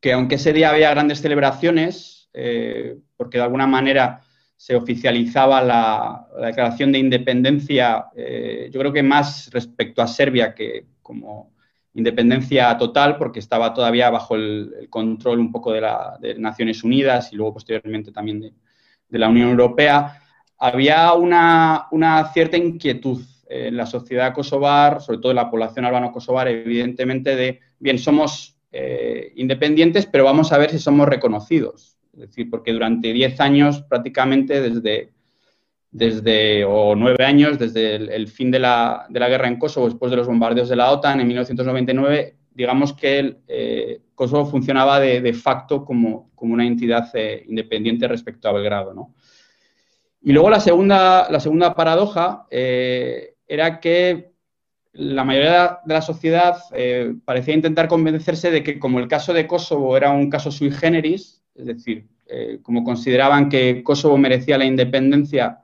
que aunque ese día había grandes celebraciones, eh, porque de alguna manera se oficializaba la, declaración de independencia, eh, yo creo que más respecto a Serbia que como independencia total, porque estaba todavía bajo el, control un poco de, la, Naciones Unidas y luego posteriormente también de, la Unión Europea, había una, cierta inquietud en la sociedad kosovar, sobre todo en la población albano-kosovar, evidentemente, de, bien, somos eh, independientes, pero vamos a ver si somos reconocidos. Es decir, porque durante 10 años prácticamente desde desde, o nueve años, desde el, fin de la, de la, guerra en Kosovo, después de los bombardeos de la OTAN en 1999, digamos que eh, Kosovo funcionaba de, de facto como, como, una entidad eh, independiente respecto a Belgrado. ¿no? Y luego la segunda, la segunda paradoja eh, era que la mayoría de la sociedad parecía intentar convencerse de que como el caso de Kosovo era un caso sui generis, es decir, como consideraban que Kosovo merecía la independencia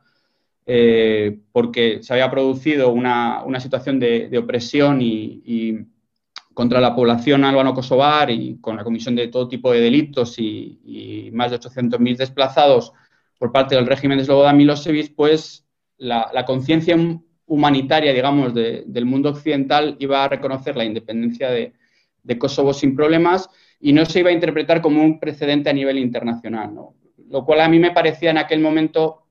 eh, porque se había producido una, situación de, opresión y, contra la población albano-kosovar y con la comisión de todo tipo de delitos y, más de 800.000 desplazados por parte del régimen de Slobodan Milosevic, pues la, conciencia humanitaria, digamos, del mundo occidental iba a reconocer la independencia de, Kosovo sin problemas y no se iba a interpretar como un precedente a nivel internacional, Lo cual a mí me parecía en aquel momento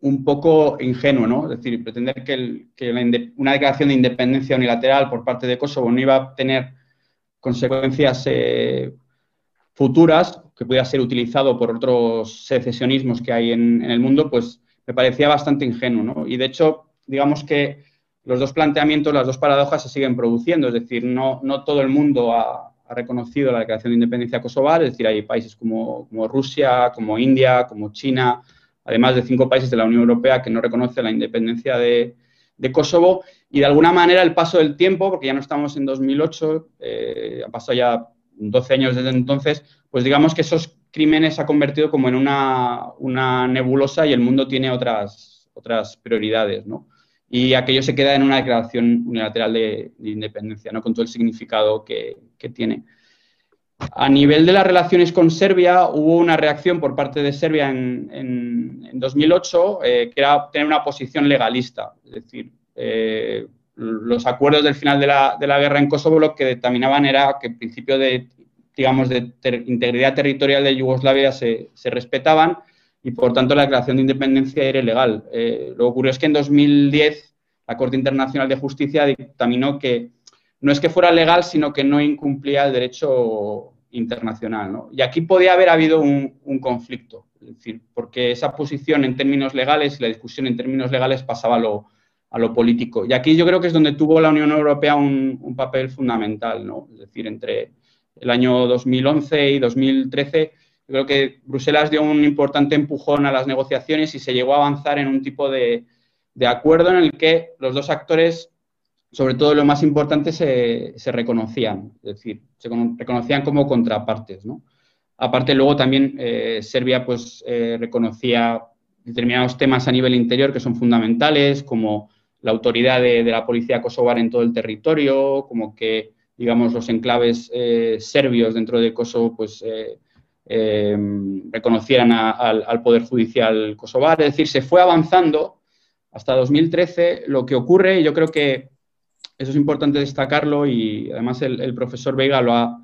un poco ingenuo, ¿no? Es decir, pretender que, una declaración de independencia unilateral por parte de Kosovo no iba a tener consecuencias eh, futuras, que pudiera ser utilizado por otros secesionismos que hay en, el mundo, pues me parecía bastante ingenuo, ¿no? Y de hecho, digamos que los dos planteamientos, las dos paradojas se siguen produciendo, es decir, no, no todo el mundo ha, reconocido la declaración de independencia kosovar, es decir, hay países como, como Rusia, como India, como China, además de cinco países de la Unión Europea que no reconocen la independencia de, Kosovo. Y de alguna manera el paso del tiempo, porque ya no estamos en 2008, eh, ha pasado ya 12 años desde entonces, pues digamos que esos crímenes se ha convertido como en una, nebulosa y el mundo tiene otras, otras prioridades, ¿no? Y aquello se queda en una declaración unilateral de, independencia, ¿no? Con todo el significado que, tiene. A nivel de las relaciones con Serbia, hubo una reacción por parte de Serbia en, 2008 eh, que era tener una posición legalista. Es decir, eh, los acuerdos del final de la, guerra en Kosovo lo que determinaban era que el principio de, digamos, de integridad territorial de Yugoslavia se, respetaban y, por tanto, la declaración de independencia era ilegal. Eh, lo que ocurrió es que en 2010 la Corte Internacional de Justicia dictaminó que no es que fuera legal, sino que no incumplía el derecho internacional. ¿no? Y aquí podía haber habido un, conflicto, es decir, porque esa posición en términos legales y la discusión en términos legales pasaba a lo, a lo político. Y aquí yo creo que es donde tuvo la Unión Europea un, papel fundamental, ¿no? es decir, entre el año 2011 y 2013 yo creo que Bruselas dio un importante empujón a las negociaciones y se llegó a avanzar en un tipo de, acuerdo en el que los dos actores sobre todo lo más importante, se, reconocían, es decir, se reconocían como contrapartes. Aparte, luego también eh, Serbia pues, eh, reconocía determinados temas a nivel interior que son fundamentales, como la autoridad de, la policía kosovar en todo el territorio, como que, digamos, los enclaves eh, serbios dentro de Kosovo pues, reconocieran al poder judicial kosovar. Es decir, se fue avanzando hasta 2013. Lo que ocurre, yo creo que eso es importante destacarlo, y además el, profesor Vega lo ha,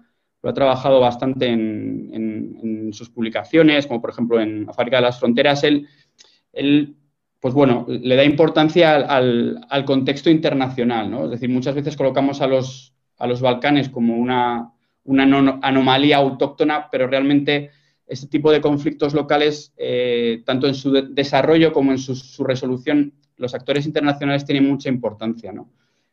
trabajado bastante en, sus publicaciones, como por ejemplo en Fábrica de las Fronteras, él, pues bueno, le da importancia al, contexto internacional, ¿no? Es decir, muchas veces colocamos a los, a los Balcanes como una, anomalía autóctona, pero realmente este tipo de conflictos locales, eh, tanto en su desarrollo como en su, resolución, los actores internacionales tienen mucha importancia, ¿no?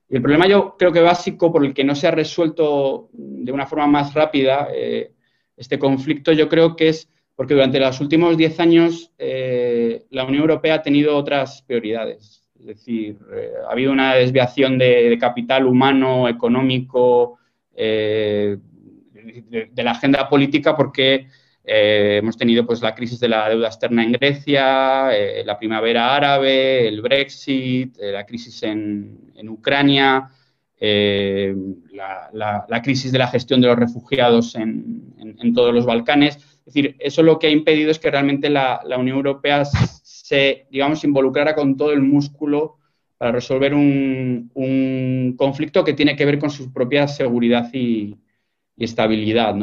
Y el problema yo creo que básico por el que no se ha resuelto de una forma más rápida eh, este conflicto, yo creo que es porque durante los últimos diez años eh, la Unión Europea ha tenido otras prioridades. Es decir, ha habido una desviación de, capital humano, económico, de, la agenda política porque hemos tenido pues, la crisis de la deuda externa en Grecia, la primavera árabe, el Brexit, la crisis en, en Ucrania, eh, la, crisis de la gestión de los refugiados en, todos los Balcanes. Es decir, eso lo que ha impedido es que realmente la, Unión Europea se, digamos, involucrara con todo el músculo para resolver un, conflicto que tiene que ver con su propia seguridad y, estabilidad,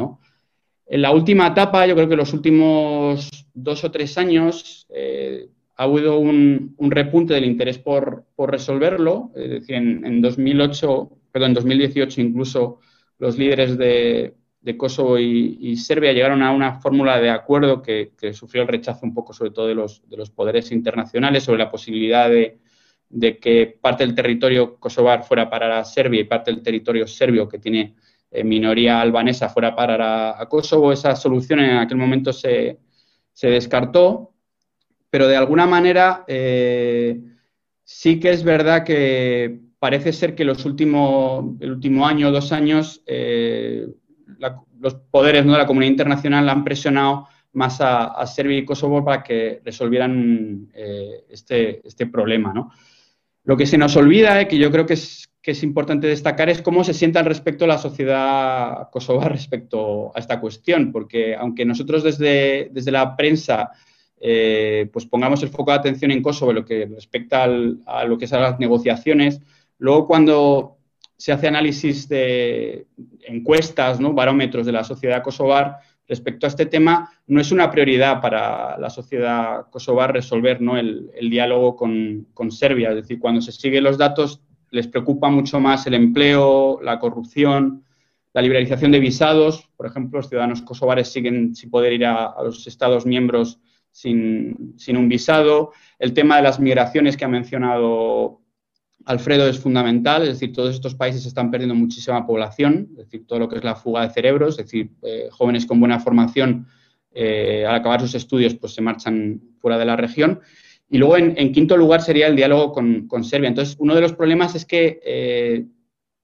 En la última etapa, yo creo que los últimos dos o tres años, eh, ha habido un, repunte del interés por, resolverlo. Es decir, en, 2008, perdón, en 2018 incluso los líderes de, Kosovo y, Serbia llegaron a una fórmula de acuerdo que, sufrió el rechazo un poco sobre todo de los, de los poderes internacionales sobre la posibilidad de, que parte del territorio kosovar fuera para Serbia y parte del territorio serbio que tiene minoría albanesa fuera para a, Kosovo. Esa solución en aquel momento se, se descartó pero de alguna manera eh, sí que es verdad que parece ser que los últimos, el último año o dos años eh, los poderes ¿no? de la comunidad internacional han presionado más a, Serbia y Kosovo para que resolvieran eh, este, este, problema. Lo que se nos olvida, que yo creo que es, que es importante destacar, es cómo se sienta al respecto la sociedad kosovar respecto a esta cuestión, porque aunque nosotros desde, desde la prensa eh, pues pongamos el foco de atención en Kosovo lo que respecta a lo que son las negociaciones. Luego, cuando se hace análisis de encuestas, ¿no? barómetros de la sociedad kosovar respecto a este tema, no es una prioridad para la sociedad kosovar resolver ¿no? el, diálogo con, con, Serbia. Es decir, cuando se siguen los datos, les preocupa mucho más el empleo, la corrupción, la liberalización de visados. Por ejemplo, los ciudadanos kosovares siguen sin poder ir a, los Estados miembros sin, un visado. El tema de las migraciones que ha mencionado Alfredo es fundamental, es decir, todos estos países están perdiendo muchísima población, es decir, todo lo que es la fuga de cerebros, es decir, eh, jóvenes con buena formación eh, al acabar sus estudios pues se marchan fuera de la región. Y luego, en, quinto lugar, sería el diálogo con, Serbia. Entonces, uno de los problemas es que eh,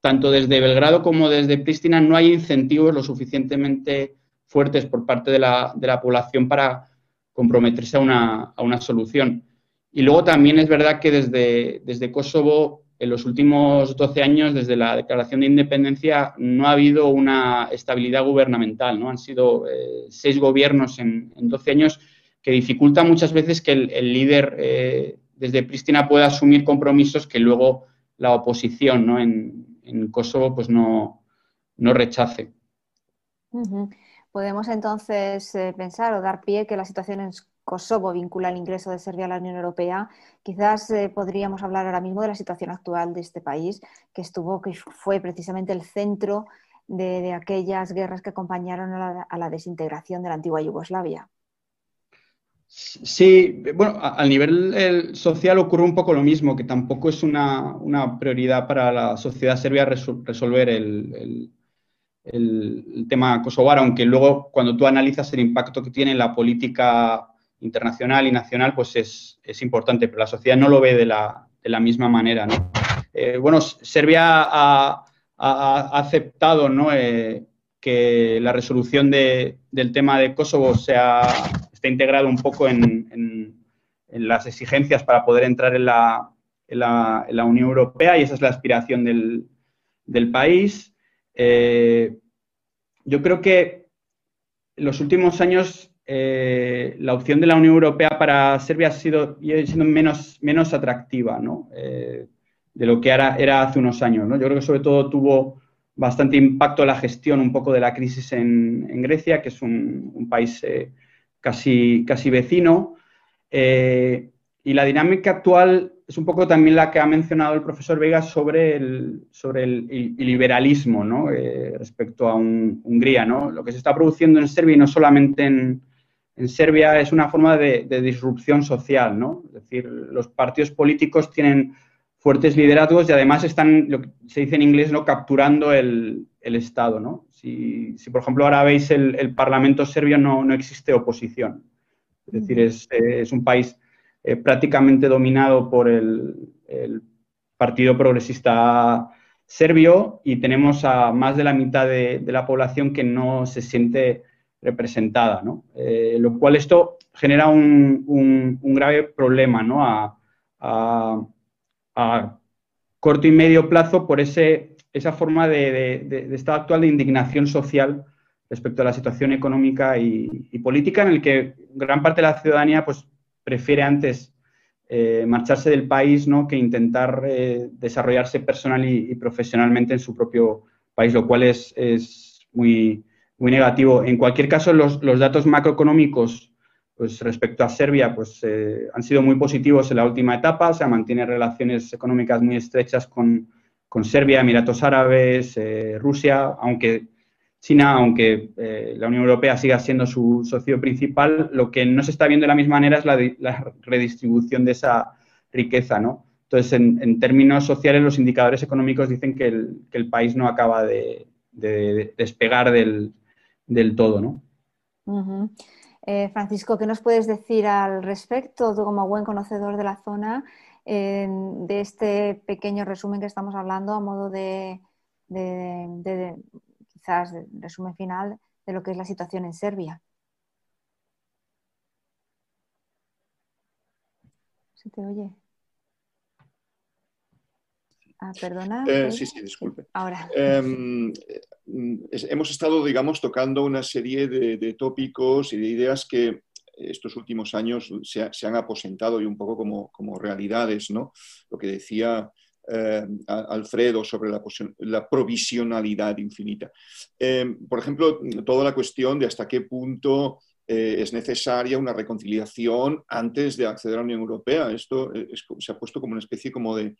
tanto desde Belgrado como desde Pristina no hay incentivos lo suficientemente fuertes por parte de la, de la población para comprometerse a una, solución. Y luego también es verdad que desde, desde Kosovo, en los últimos 12 años, desde la declaración de independencia, no ha habido una estabilidad gubernamental. ¿no? Han sido eh, seis gobiernos en, en, 12 años que dificulta muchas veces que el, líder eh, desde Pristina pueda asumir compromisos que luego la oposición ¿no? en, en Kosovo pues no, no rechace. Podemos entonces eh, pensar o dar pie que la situación en Kosovo vincula el ingreso de Serbia a la Unión Europea. Quizás eh, podríamos hablar ahora mismo de la situación actual de este país, que estuvo, que fue precisamente el centro de, aquellas guerras que acompañaron a la, desintegración de la antigua Yugoslavia. Sí, bueno, al nivel social ocurre un poco lo mismo, que tampoco es una, prioridad para la sociedad serbia resolver el el, tema kosovar, aunque luego cuando tú analizas el impacto que tiene en la política internacional y nacional, pues es, importante, pero la sociedad no lo ve de la, misma manera. Eh, bueno, Serbia ha, aceptado eh, que la resolución del tema de Kosovo sea, está integrado un poco en, las exigencias para poder entrar en la, Unión Europea y esa es la aspiración del, país. Eh, yo creo que en los últimos años eh, la opción de la Unión Europea para Serbia ha sido siendo menos, menos atractiva eh, de lo que era, hace unos años. Yo creo que sobre todo tuvo bastante impacto la gestión un poco de la crisis en, Grecia, que es un, país casi, casi vecino. y la dinámica actual es un poco también la que ha mencionado el profesor Vega sobre el, sobre el, liberalismo respecto a Hungría. ¿no? Lo que se está produciendo en Serbia y no solamente en, Serbia es una forma de, disrupción social, ¿no? Es decir, los partidos políticos tienen fuertes liderazgos y además están, lo que se dice en inglés, ¿no? capturando el, Estado, ¿no? Si, por ejemplo, ahora veis el, Parlamento serbio, no, no, existe oposición. Es decir, es, un país eh, prácticamente dominado por el, Partido Progresista Serbio y tenemos a más de la mitad de, de la población que no se siente representada, ¿no? Eh, lo cual esto genera un, grave problema ¿no? a, corto y medio plazo por ese, esa forma de, estado actual de indignación social respecto a la situación económica y, política en el que gran parte de la ciudadanía pues, prefiere antes eh, marcharse del país ¿no? que intentar eh, desarrollarse personal y, profesionalmente en su propio país, lo cual es, es muy, muy negativo. En cualquier caso, los, datos macroeconómicos pues, respecto a Serbia pues, eh, han sido muy positivos en la última etapa. O sea, mantiene relaciones económicas muy estrechas con, Serbia, Emiratos Árabes, eh, Rusia, aunque China, aunque eh, la Unión Europea siga siendo su socio principal, lo que no se está viendo de la misma manera es la, redistribución de esa riqueza, ¿no? Entonces, en, términos sociales, los indicadores económicos dicen que el, país no acaba de despegar del, del todo, ¿no? Eh, Francisco, ¿qué nos puedes decir al respecto, tú como buen conocedor de la zona, de este pequeño resumen que estamos hablando a modo de, quizás resumen final de lo que es la situación en Serbia? ¿Se te oye? Ah, perdona. Eh, sí, sí, disculpe. Ahora. Em, hemos estado, digamos, tocando una serie de, tópicos y de ideas que estos últimos años se, han aposentado y un poco como, realidades, ¿no? Lo que decía eh, Alfredo sobre la, provisionalidad infinita. Em, por ejemplo, toda la cuestión de hasta qué punto eh, es necesaria una reconciliación antes de acceder a la Unión Europea. Esto se ha puesto como una especie como de,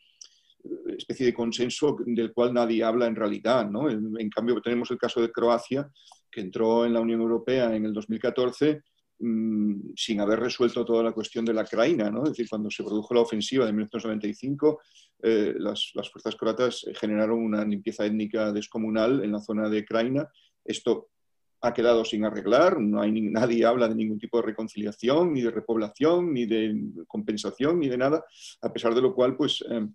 especie de consenso del cual nadie habla en realidad. ¿no? En, cambio, tenemos el caso de Croacia, que entró en la Unión Europea en el 2014 mm, sin haber resuelto toda la cuestión de la Ucrania. ¿no? Es decir, cuando se produjo la ofensiva de 1995, eh, las, las, fuerzas croatas generaron una limpieza étnica descomunal en la zona de Ucrania. Esto ha quedado sin arreglar, no hay nadie habla de ningún tipo de reconciliación, ni de repoblación, ni de compensación, ni de nada, a pesar de lo cual, pues, eh,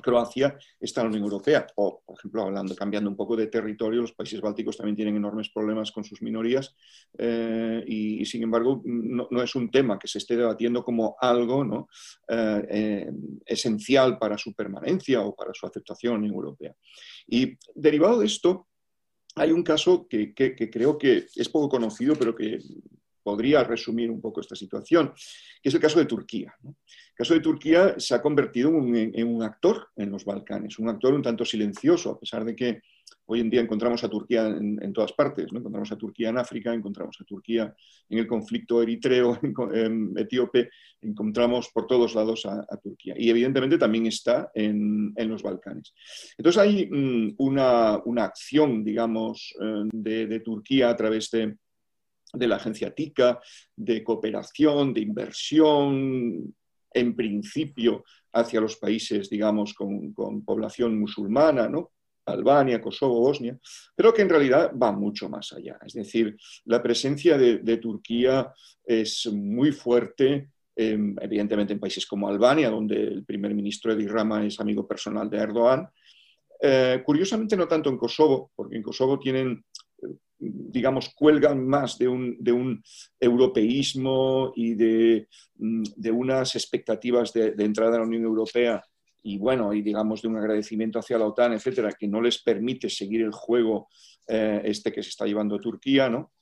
Croacia está en la Unión Europea. O, por ejemplo, hablando, cambiando un poco de territorio, los países bálticos también tienen enormes problemas con sus minorías eh, y, sin embargo, no, es un tema que se esté debatiendo como algo ¿no? Eh, eh, esencial para su permanencia o para su aceptación en Europea. Y derivado de esto, hay un caso que, creo que es poco conocido, pero que podría resumir un poco esta situación, que es el caso de Turquía. El caso de Turquía se ha convertido en, un actor en los Balcanes, un actor un tanto silencioso, a pesar de que hoy en día encontramos a Turquía en, todas partes, encontramos a Turquía en África, encontramos a Turquía en el conflicto eritreo, en, etíope, encontramos por todos lados a, Turquía. Y evidentemente también está en, los Balcanes. Entonces hay mm, una, acción, digamos, eh, de Turquía a través de de la agencia TICA, de cooperación, de inversión, en principio hacia los países, digamos, con, población musulmana, ¿no? Albania, Kosovo, Bosnia, pero que en realidad va mucho más allá. Es decir, la presencia de, Turquía es muy fuerte, evidentemente en países como Albania, donde el primer ministro Edi Rama es amigo personal de Erdogan. Eh, curiosamente no tanto en Kosovo, porque en Kosovo tienen digamos, cuelgan más de un, europeísmo y mm, de, unas expectativas de, entrada a la Unión Europea y, bueno, y digamos, de un agradecimiento hacia la OTAN, etcétera, que no les permite seguir el juego eh, este que se está llevando Turquía, ¿no?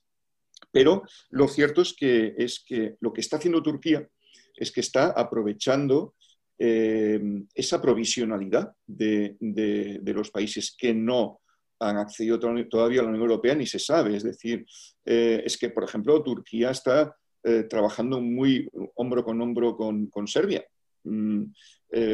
Pero lo cierto es que, es que lo que está haciendo Turquía es que está aprovechando eh, esa provisionalidad de, los países que no han accedido todavía a la Unión Europea, ni se sabe. Es decir, eh, es que, por ejemplo, Turquía está eh, trabajando muy hombro con hombro con, Serbia. Mm,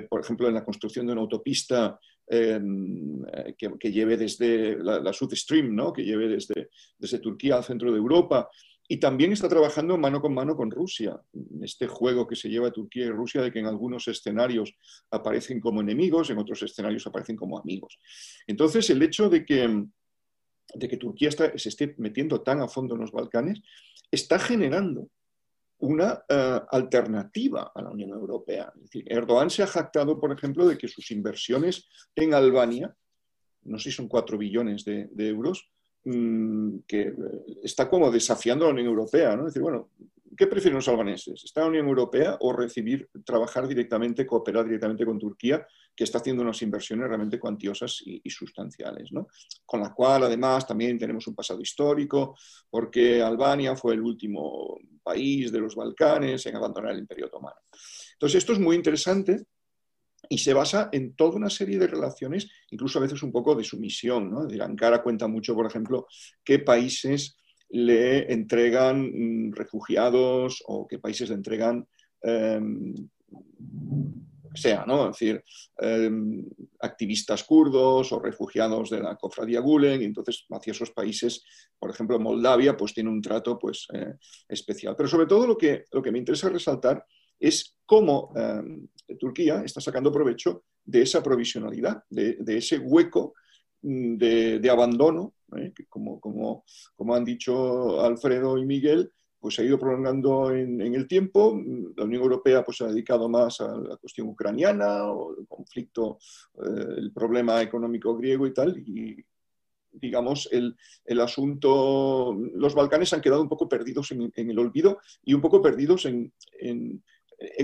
por ejemplo, en la construcción de una autopista em, que, lleve desde la, South Stream, ¿no? que lleve desde Turquía al centro de Europa. Y también está trabajando mano con mano con Rusia. Este juego que se lleva Turquía y Rusia de que en algunos escenarios aparecen como enemigos, en otros escenarios aparecen como amigos. Entonces, el hecho de que, de que Turquía se esté metiendo tan a fondo en los Balcanes está generando una eh, alternativa a la Unión Europea. Es decir, Erdogan se ha jactado, por ejemplo, de que sus inversiones en Albania, no sé si son cuatro billones de euros, Mm, que eh, está como desafiando a la Unión Europea. Es decir, bueno, ¿qué prefieren los albaneses? ¿Estar en la Unión Europea o recibir, trabajar directamente, cooperar directamente con Turquía, que está haciendo unas inversiones realmente cuantiosas y, sustanciales, ¿no? Con la cual, además, también tenemos un pasado histórico, porque Albania fue el último país de los Balcanes en abandonar el Imperio Otomano. Entonces, esto es muy interesante y se basa en toda una serie de relaciones, incluso a veces un poco de sumisión. ¿no? De Ankara cuenta mucho, por ejemplo, qué países le entregan mm, refugiados o qué países le entregan, em, sea, ¿no? Es decir, em, activistas kurdos o refugiados de la cofradía Gulen, y entonces hacia esos países, por ejemplo, Moldavia, pues tiene un trato pues, eh, especial. Pero sobre todo lo que, lo que me interesa resaltar es cómo em, Turquía está sacando provecho de esa provisionalidad, de, ese hueco mm, de, abandono, ¿eh? que como, han dicho Alfredo y Miguel, pues ha ido prolongando en, el tiempo. La Unión Europea pues, se ha dedicado más a la cuestión ucraniana, o el conflicto, eh, el problema económico griego y tal, y digamos, el, asunto, los Balcanes han quedado un poco perdidos en, el olvido y un poco perdidos en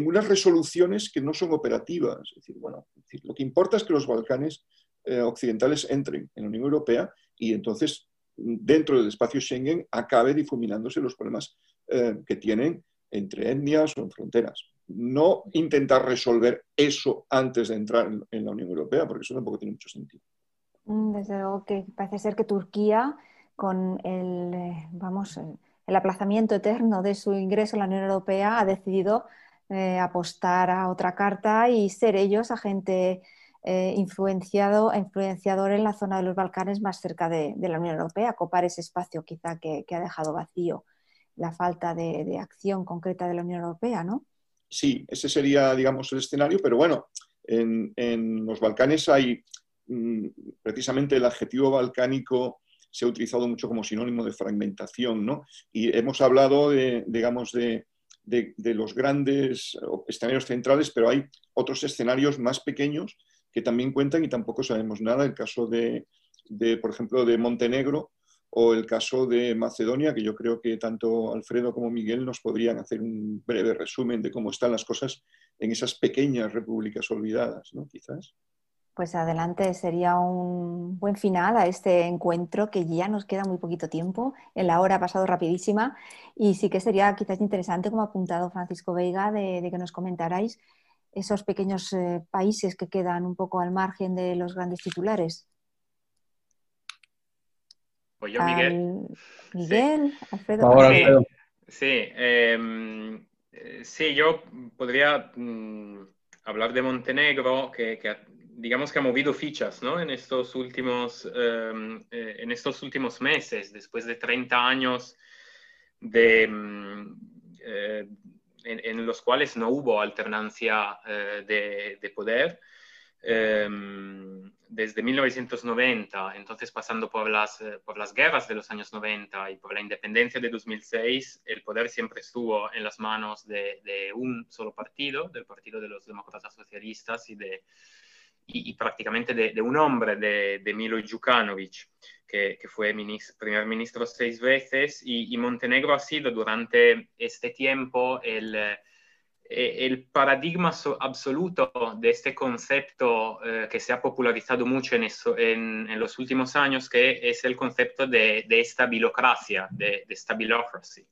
unas resoluciones que no son operativas. Es decir, bueno, lo que importa es que los Balcanes eh, occidentales entren en la Unión Europea y entonces dentro del espacio Schengen acabe difuminándose los problemas eh, que tienen entre etnias o en fronteras. No intentar resolver eso antes de entrar en, la Unión Europea, porque eso tampoco tiene mucho sentido. Mm, desde luego que parece ser que Turquía, con el, eh, vamos, el aplazamiento eterno de su ingreso a la Unión Europea, ha decidido eh, apostar a otra carta y ser ellos agente eh, influenciado, influenciador en la zona de los Balcanes más cerca de, la Unión Europea, copar ese espacio quizá que, ha dejado vacío la falta de, acción concreta de la Unión Europea, ¿no? Sí, ese sería, digamos, el escenario, pero bueno, en, los Balcanes hay mm, precisamente el adjetivo balcánico se ha utilizado mucho como sinónimo de fragmentación, ¿no? Y hemos hablado de, digamos, de, de, los grandes escenarios centrales, pero hay otros escenarios más pequeños que también cuentan y tampoco sabemos nada. El caso de, por ejemplo, de Montenegro o el caso de Macedonia, que yo creo que tanto Alfredo como Miguel nos podrían hacer un breve resumen de cómo están las cosas en esas pequeñas repúblicas olvidadas, ¿no? Quizás. Pues adelante, sería un buen final a este encuentro que ya nos queda muy poquito tiempo. En la hora ha pasado rapidísima y sí que sería quizás interesante, como ha apuntado Francisco Veiga, de, que nos comentarais esos pequeños eh, países que quedan un poco al margen de los grandes titulares. Pues yo, Miguel. Miguel, Alfredo. Sí, em, eh, sí, yo podría mm, hablar de Montenegro, que, que digamos que ha movido fichas ¿no? en, estos últimos, em, eh, en estos últimos meses, después de 30 años de, mm, eh, en, los cuales no hubo alternancia eh, de, de, poder. Em, desde 1990, entonces pasando por las, por las guerras de los años 90 y por la independencia de 2006, el poder siempre estuvo en las manos de, de un solo partido, del Partido de los Demócratas Socialistas y de, y, prácticamente de, un hombre, de, Milo Djukanovic, que, fue primer ministro seis veces, y, Montenegro ha sido durante este tiempo el, eh, el paradigma absoluto de este concepto eh, que se ha popularizado mucho en, los últimos años, que es el concepto de, estabilocracia, de, stabilocracy,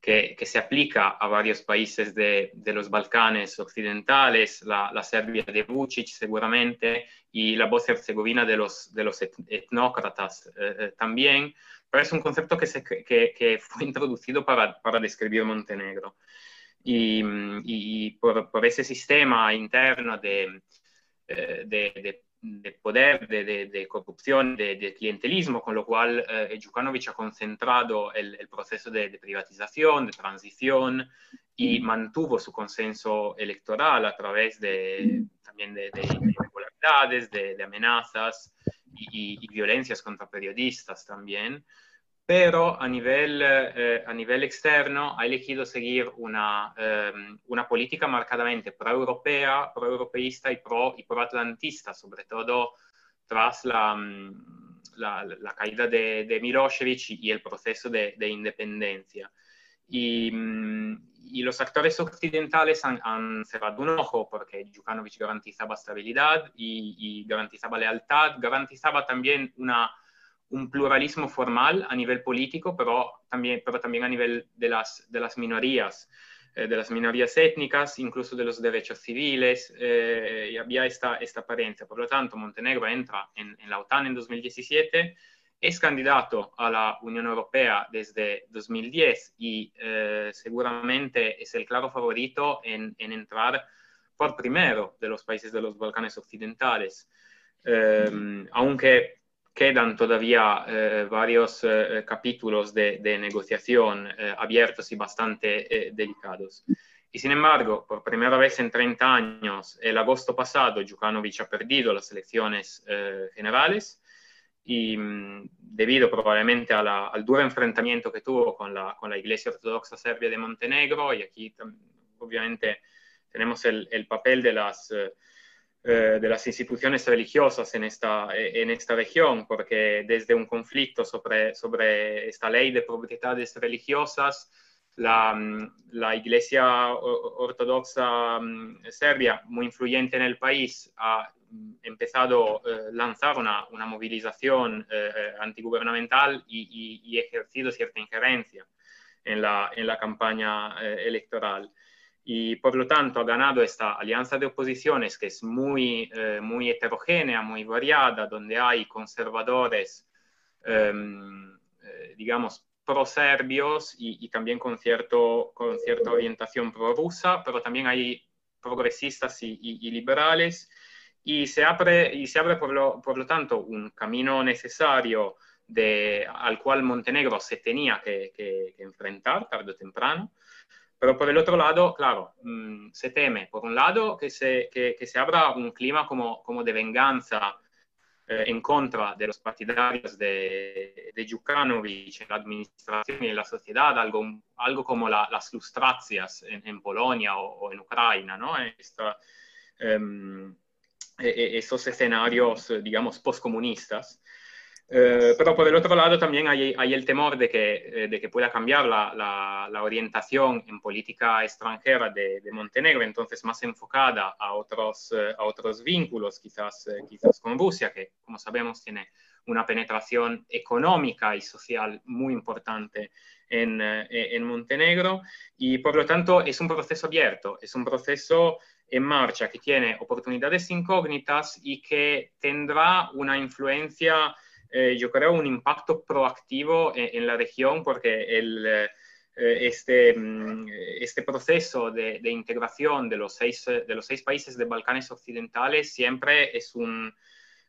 que, se aplica a varios países de, los Balcanes occidentales, la, Serbia de Vucic seguramente, y la Bosnia-Herzegovina de los, de los etnócratas eh, también, pero es un concepto que, se, que, fue (laughs) introducido para, para describir Montenegro. Y, por, ese sistema interno de, eh, de, de poder, de, corrupción, de, clientelismo, con lo cual eh, ha concentrado el, proceso de, privatización, de transición y mantuvo su consenso electoral a través de, también de, irregularidades, de, amenazas y, y, violencias contra periodistas también pero a nivel, eh, a nivel externo ha elegido seguir una, ehm, una política marcadamente pro-europea, pro-europeísta y, pro, y pro-atlantista, sobre todo tras la, mm, la, la caída de, de, Milosevic y el proceso de, de independencia. Y, mm, y, los actores occidentales han, han, cerrado un ojo porque Djukanovic garantizaba estabilidad y, y garantizaba lealtad, garantizaba también una un pluralismo formal a nivel político, pero también, pero también a nivel de las, de las minorías, eh, de las minorías étnicas, incluso de los derechos civiles, eh, y había esta, esta apariencia. Por lo tanto, Montenegro entra en, la OTAN en 2017, es candidato a la Unión Europea desde 2010 y eh, seguramente es el claro favorito en, en, entrar por primero de los países de los Balcanes occidentales. aunque quedan todavía eh, varios eh, capítulos de, negociación eh, abiertos y bastante delicados. Y sin embargo, por primera vez en 30 años, el agosto pasado, Djukanovic ha perdido las elecciones generales y mm, debido probablemente al duro enfrentamiento que tuvo con la, con la Iglesia Ortodoxa Serbia de Montenegro, y aquí obviamente tenemos el, el papel de las eh, de las instituciones religiosas en esta, eh, en esta región, porque desde un conflicto sobre, sobre esta ley de propiedades religiosas, la, mm, la Iglesia Ortodoxa mm, Serbia, muy influyente en el país, ha mm, empezado a eh, lanzar una, una movilización antigubernamental y, y, ejercido cierta injerencia en la, en la campaña electoral y por lo tanto ha ganado esta alianza de oposiciones que es muy, eh, muy heterogénea, muy variada, donde hay conservadores, em, eh, digamos, pro-serbios y, también con, cierto, con cierta orientación pro-rusa, pero también hay progresistas y, liberales, y se abre, y se abre por, lo, por lo tanto un camino necesario de, al cual Montenegro se tenía que, que enfrentar tarde o temprano, pero por el otro lado, claro, mm, se teme, por un lado, que se, que, que se abra un clima como, como de venganza eh, en contra de los partidarios de, de Djukanovic la administración y la sociedad, algo, algo como las lustracias en, en Polonia o, en Ucrania, ¿no? Esta, um, estos escenarios, digamos, postcomunistas. Eh, pero por el otro lado también hay, hay el temor de que, eh, de que pueda cambiar la, la, orientación en política extranjera de, de, Montenegro, entonces más enfocada a otros, eh, a otros vínculos, quizás, quizás con Rusia, que como sabemos tiene una penetración económica y social muy importante en, en Montenegro. Y por lo tanto es un proceso abierto, es un proceso en marcha que tiene oportunidades incógnitas y que tendrá una influencia eh, yo creo, un impacto proactivo en, la región porque el, eh, este, mm, este proceso de, integración de los, seis, de los seis países de Balcanes Occidentales siempre es un,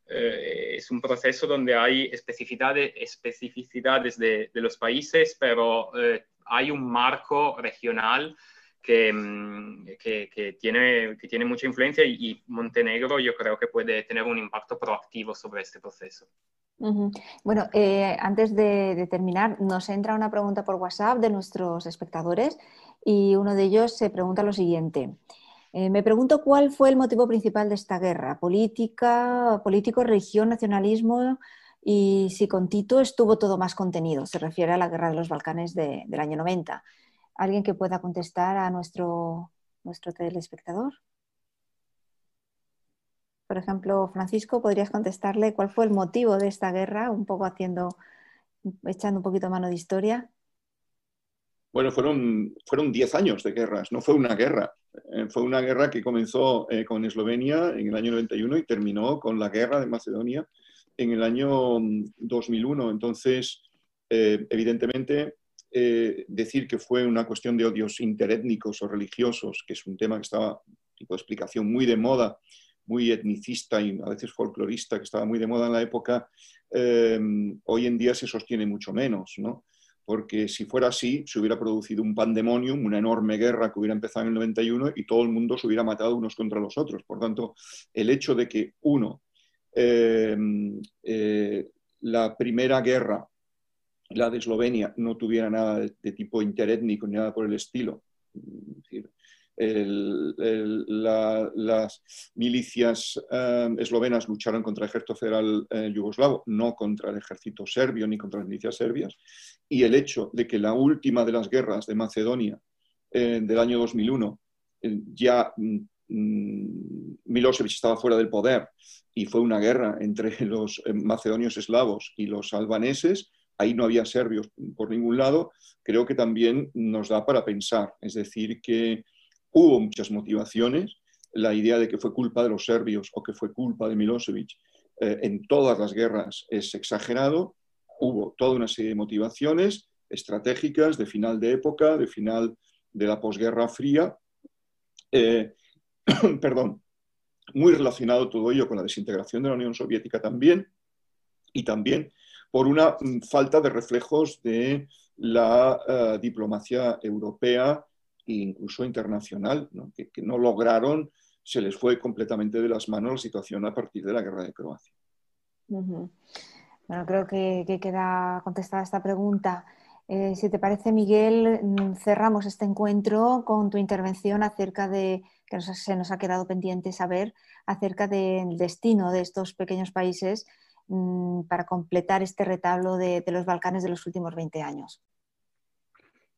eh, es un proceso donde hay especificidades, especificidades de, de los países, pero hay un marco regional que, mm, que, que, tiene, que tiene mucha influencia y Montenegro yo creo que puede tener un impacto proactivo sobre este proceso. Bueno, eh, antes de, terminar, nos entra una pregunta por WhatsApp de nuestros espectadores y uno de ellos se pregunta lo siguiente. Eh, me pregunto cuál fue el motivo principal de esta guerra, política, político, religión, nacionalismo y si con Tito estuvo todo más contenido. Se refiere a la guerra de los Balcanes del año 90. ¿Alguien que pueda contestar a nuestro nuestro telespectador. Por ejemplo, Francisco, ¿podrías contestarle cuál fue el motivo de esta guerra? Un poco haciendo, echando un poquito mano de historia. Bueno, fueron, fueron 10 años de guerras, no fue una guerra. Eh, fue una guerra que comenzó eh, con Eslovenia en el año 91 y terminó con la guerra de Macedonia en el año 2001. Mm, Entonces, eh, evidentemente, decir que fue una cuestión de odios interétnicos o religiosos, que es un tema que estaba, tipo de explicación, muy de moda, muy etnicista y a veces folclorista, que estaba muy de moda en la época, hoy en día se sostiene mucho menos, ¿no? porque si fuera así, se hubiera producido un pandemonium, una enorme guerra que hubiera empezado en el 91 y todo el mundo se hubiera matado unos contra los otros. Por tanto, el hecho de que, uno, eh, la primera guerra, la de Eslovenia, no tuviera nada de, tipo interétnico ni nada por el estilo, las milicias eh, eslovenas lucharon contra el ejército federal eh, yugoslavo, no contra el ejército serbio ni contra las milicias serbias, y el hecho de que la última de las guerras de Macedonia eh, del año 2001 ya mm, mm, Milosevic estaba fuera del poder y fue una guerra entre (laughs) los macedonios eslavos y los albaneses, ahí no había serbios por ningún lado, creo que también nos da para pensar. Es decir, que Hubo muchas motivaciones. La idea de que fue culpa de los serbios o que fue culpa de Milosevic eh, en todas las guerras es exagerado. Hubo toda una serie de motivaciones estratégicas de final de época, de final de la posguerra fría. Eh, (coughs) perdón, muy relacionado todo ello con la desintegración de la Unión Soviética también y también por una mm, falta de reflejos de la eh, diplomacia europea incluso internacional, Que, no lograron, se les fue completamente de las manos la situación a partir de la guerra de Croacia. Bueno, creo que, queda contestada esta pregunta. Eh, si te parece, Miguel, mm, cerramos este encuentro con tu intervención acerca de, que se nos ha quedado pendiente saber, acerca del destino de estos pequeños países para completar este retablo de, de los Balcanes de los últimos 20 años.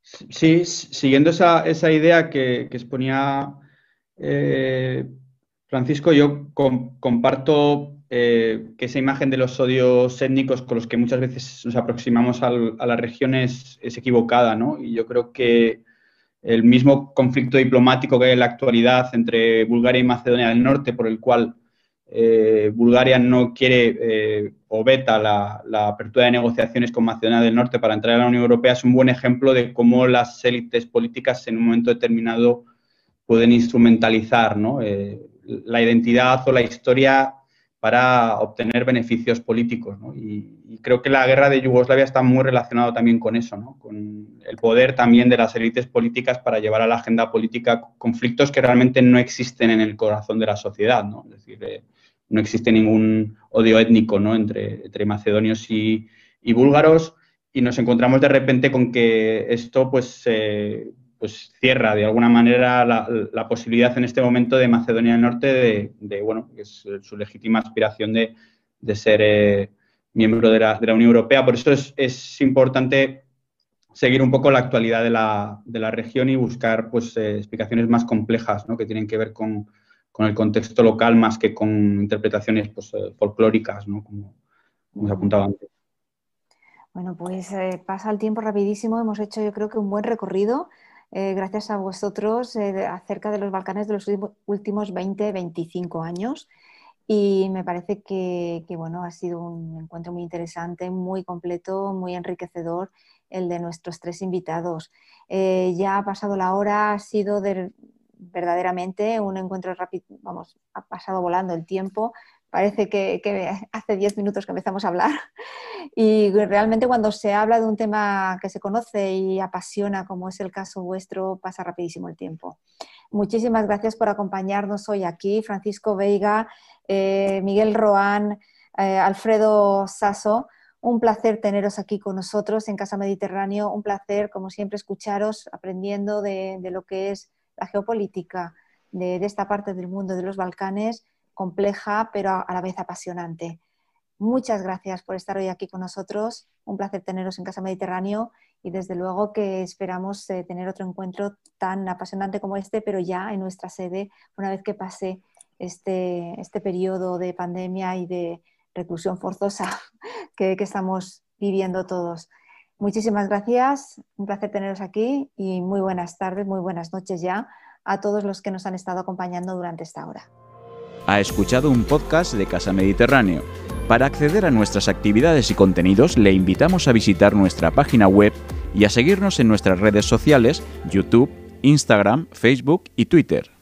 Sí, siguiendo esa, idea que, exponía eh, Francisco, yo comparto eh, que esa imagen de los odios étnicos con los que muchas veces nos aproximamos a las regiones es equivocada, ¿no? Y yo creo que el mismo conflicto diplomático que hay en la actualidad entre Bulgaria y Macedonia del Norte, por el cual eh, Bulgaria no quiere eh, o veta la, apertura de negociaciones con Macedonia del Norte para entrar a la Unión Europea es un buen ejemplo de cómo las élites políticas en un momento determinado pueden instrumentalizar eh, la identidad o la historia para obtener beneficios políticos. Y, creo que la guerra de Yugoslavia está muy relacionado también con eso, con el poder también de las élites políticas para llevar a la agenda política conflictos que realmente no existen en el corazón de la sociedad. ¿no? Es decir, no existe ningún odio étnico ¿no? entre, entre macedonios y, búlgaros y nos encontramos de repente con que esto pues, pues cierra de alguna manera la, posibilidad en este momento de Macedonia del Norte de, bueno, que es su legítima aspiración de, ser eh, miembro de la, Unión Europea. Por eso es, importante seguir un poco la actualidad de la, región y buscar pues, eh, explicaciones más complejas ¿no? que tienen que ver con, con el contexto local más que con interpretaciones pues, eh, folclóricas, ¿no? como, como se apuntaba antes. Bueno, pues eh, pasa el tiempo rapidísimo. Hemos hecho yo creo que un buen recorrido eh, gracias a vosotros acerca de los Balcanes de los últimos 20-25 años. Y me parece que, que, bueno, ha sido un encuentro muy interesante, muy completo, muy enriquecedor el de nuestros tres invitados. ya ha pasado la hora, ha sido de, verdaderamente un encuentro rápido, vamos, ha pasado volando el tiempo, parece que, hace 10 minutos que empezamos a hablar (laughs) y realmente cuando se habla de un tema que se conoce y apasiona, como es el caso vuestro, pasa rapidísimo el tiempo. Muchísimas gracias por acompañarnos hoy aquí, Francisco Veiga, eh, Miguel Roán, eh, Alfredo Sasso. Un placer teneros aquí con nosotros en Casa Mediterráneo, un placer, como siempre, escucharos aprendiendo de lo que es la geopolítica de, esta parte del mundo de los Balcanes, compleja pero a, la vez apasionante. Muchas gracias por estar hoy aquí con nosotros. Un placer teneros en Casa Mediterráneo y desde luego que esperamos eh, tener otro encuentro tan apasionante como este, pero ya en nuestra sede, una vez que pase este, este periodo de pandemia y de reclusión forzosa (laughs) que, que estamos viviendo todos. Muchísimas gracias, un placer teneros aquí y muy buenas tardes, muy buenas noches ya a todos los que nos han estado acompañando durante esta hora. Ha escuchado un podcast de Casa Mediterráneo para acceder a nuestras actividades y contenidos le invitamos a visitar nuestra página web y a seguirnos en nuestras redes sociales, YouTube, Instagram, Facebook y Twitter.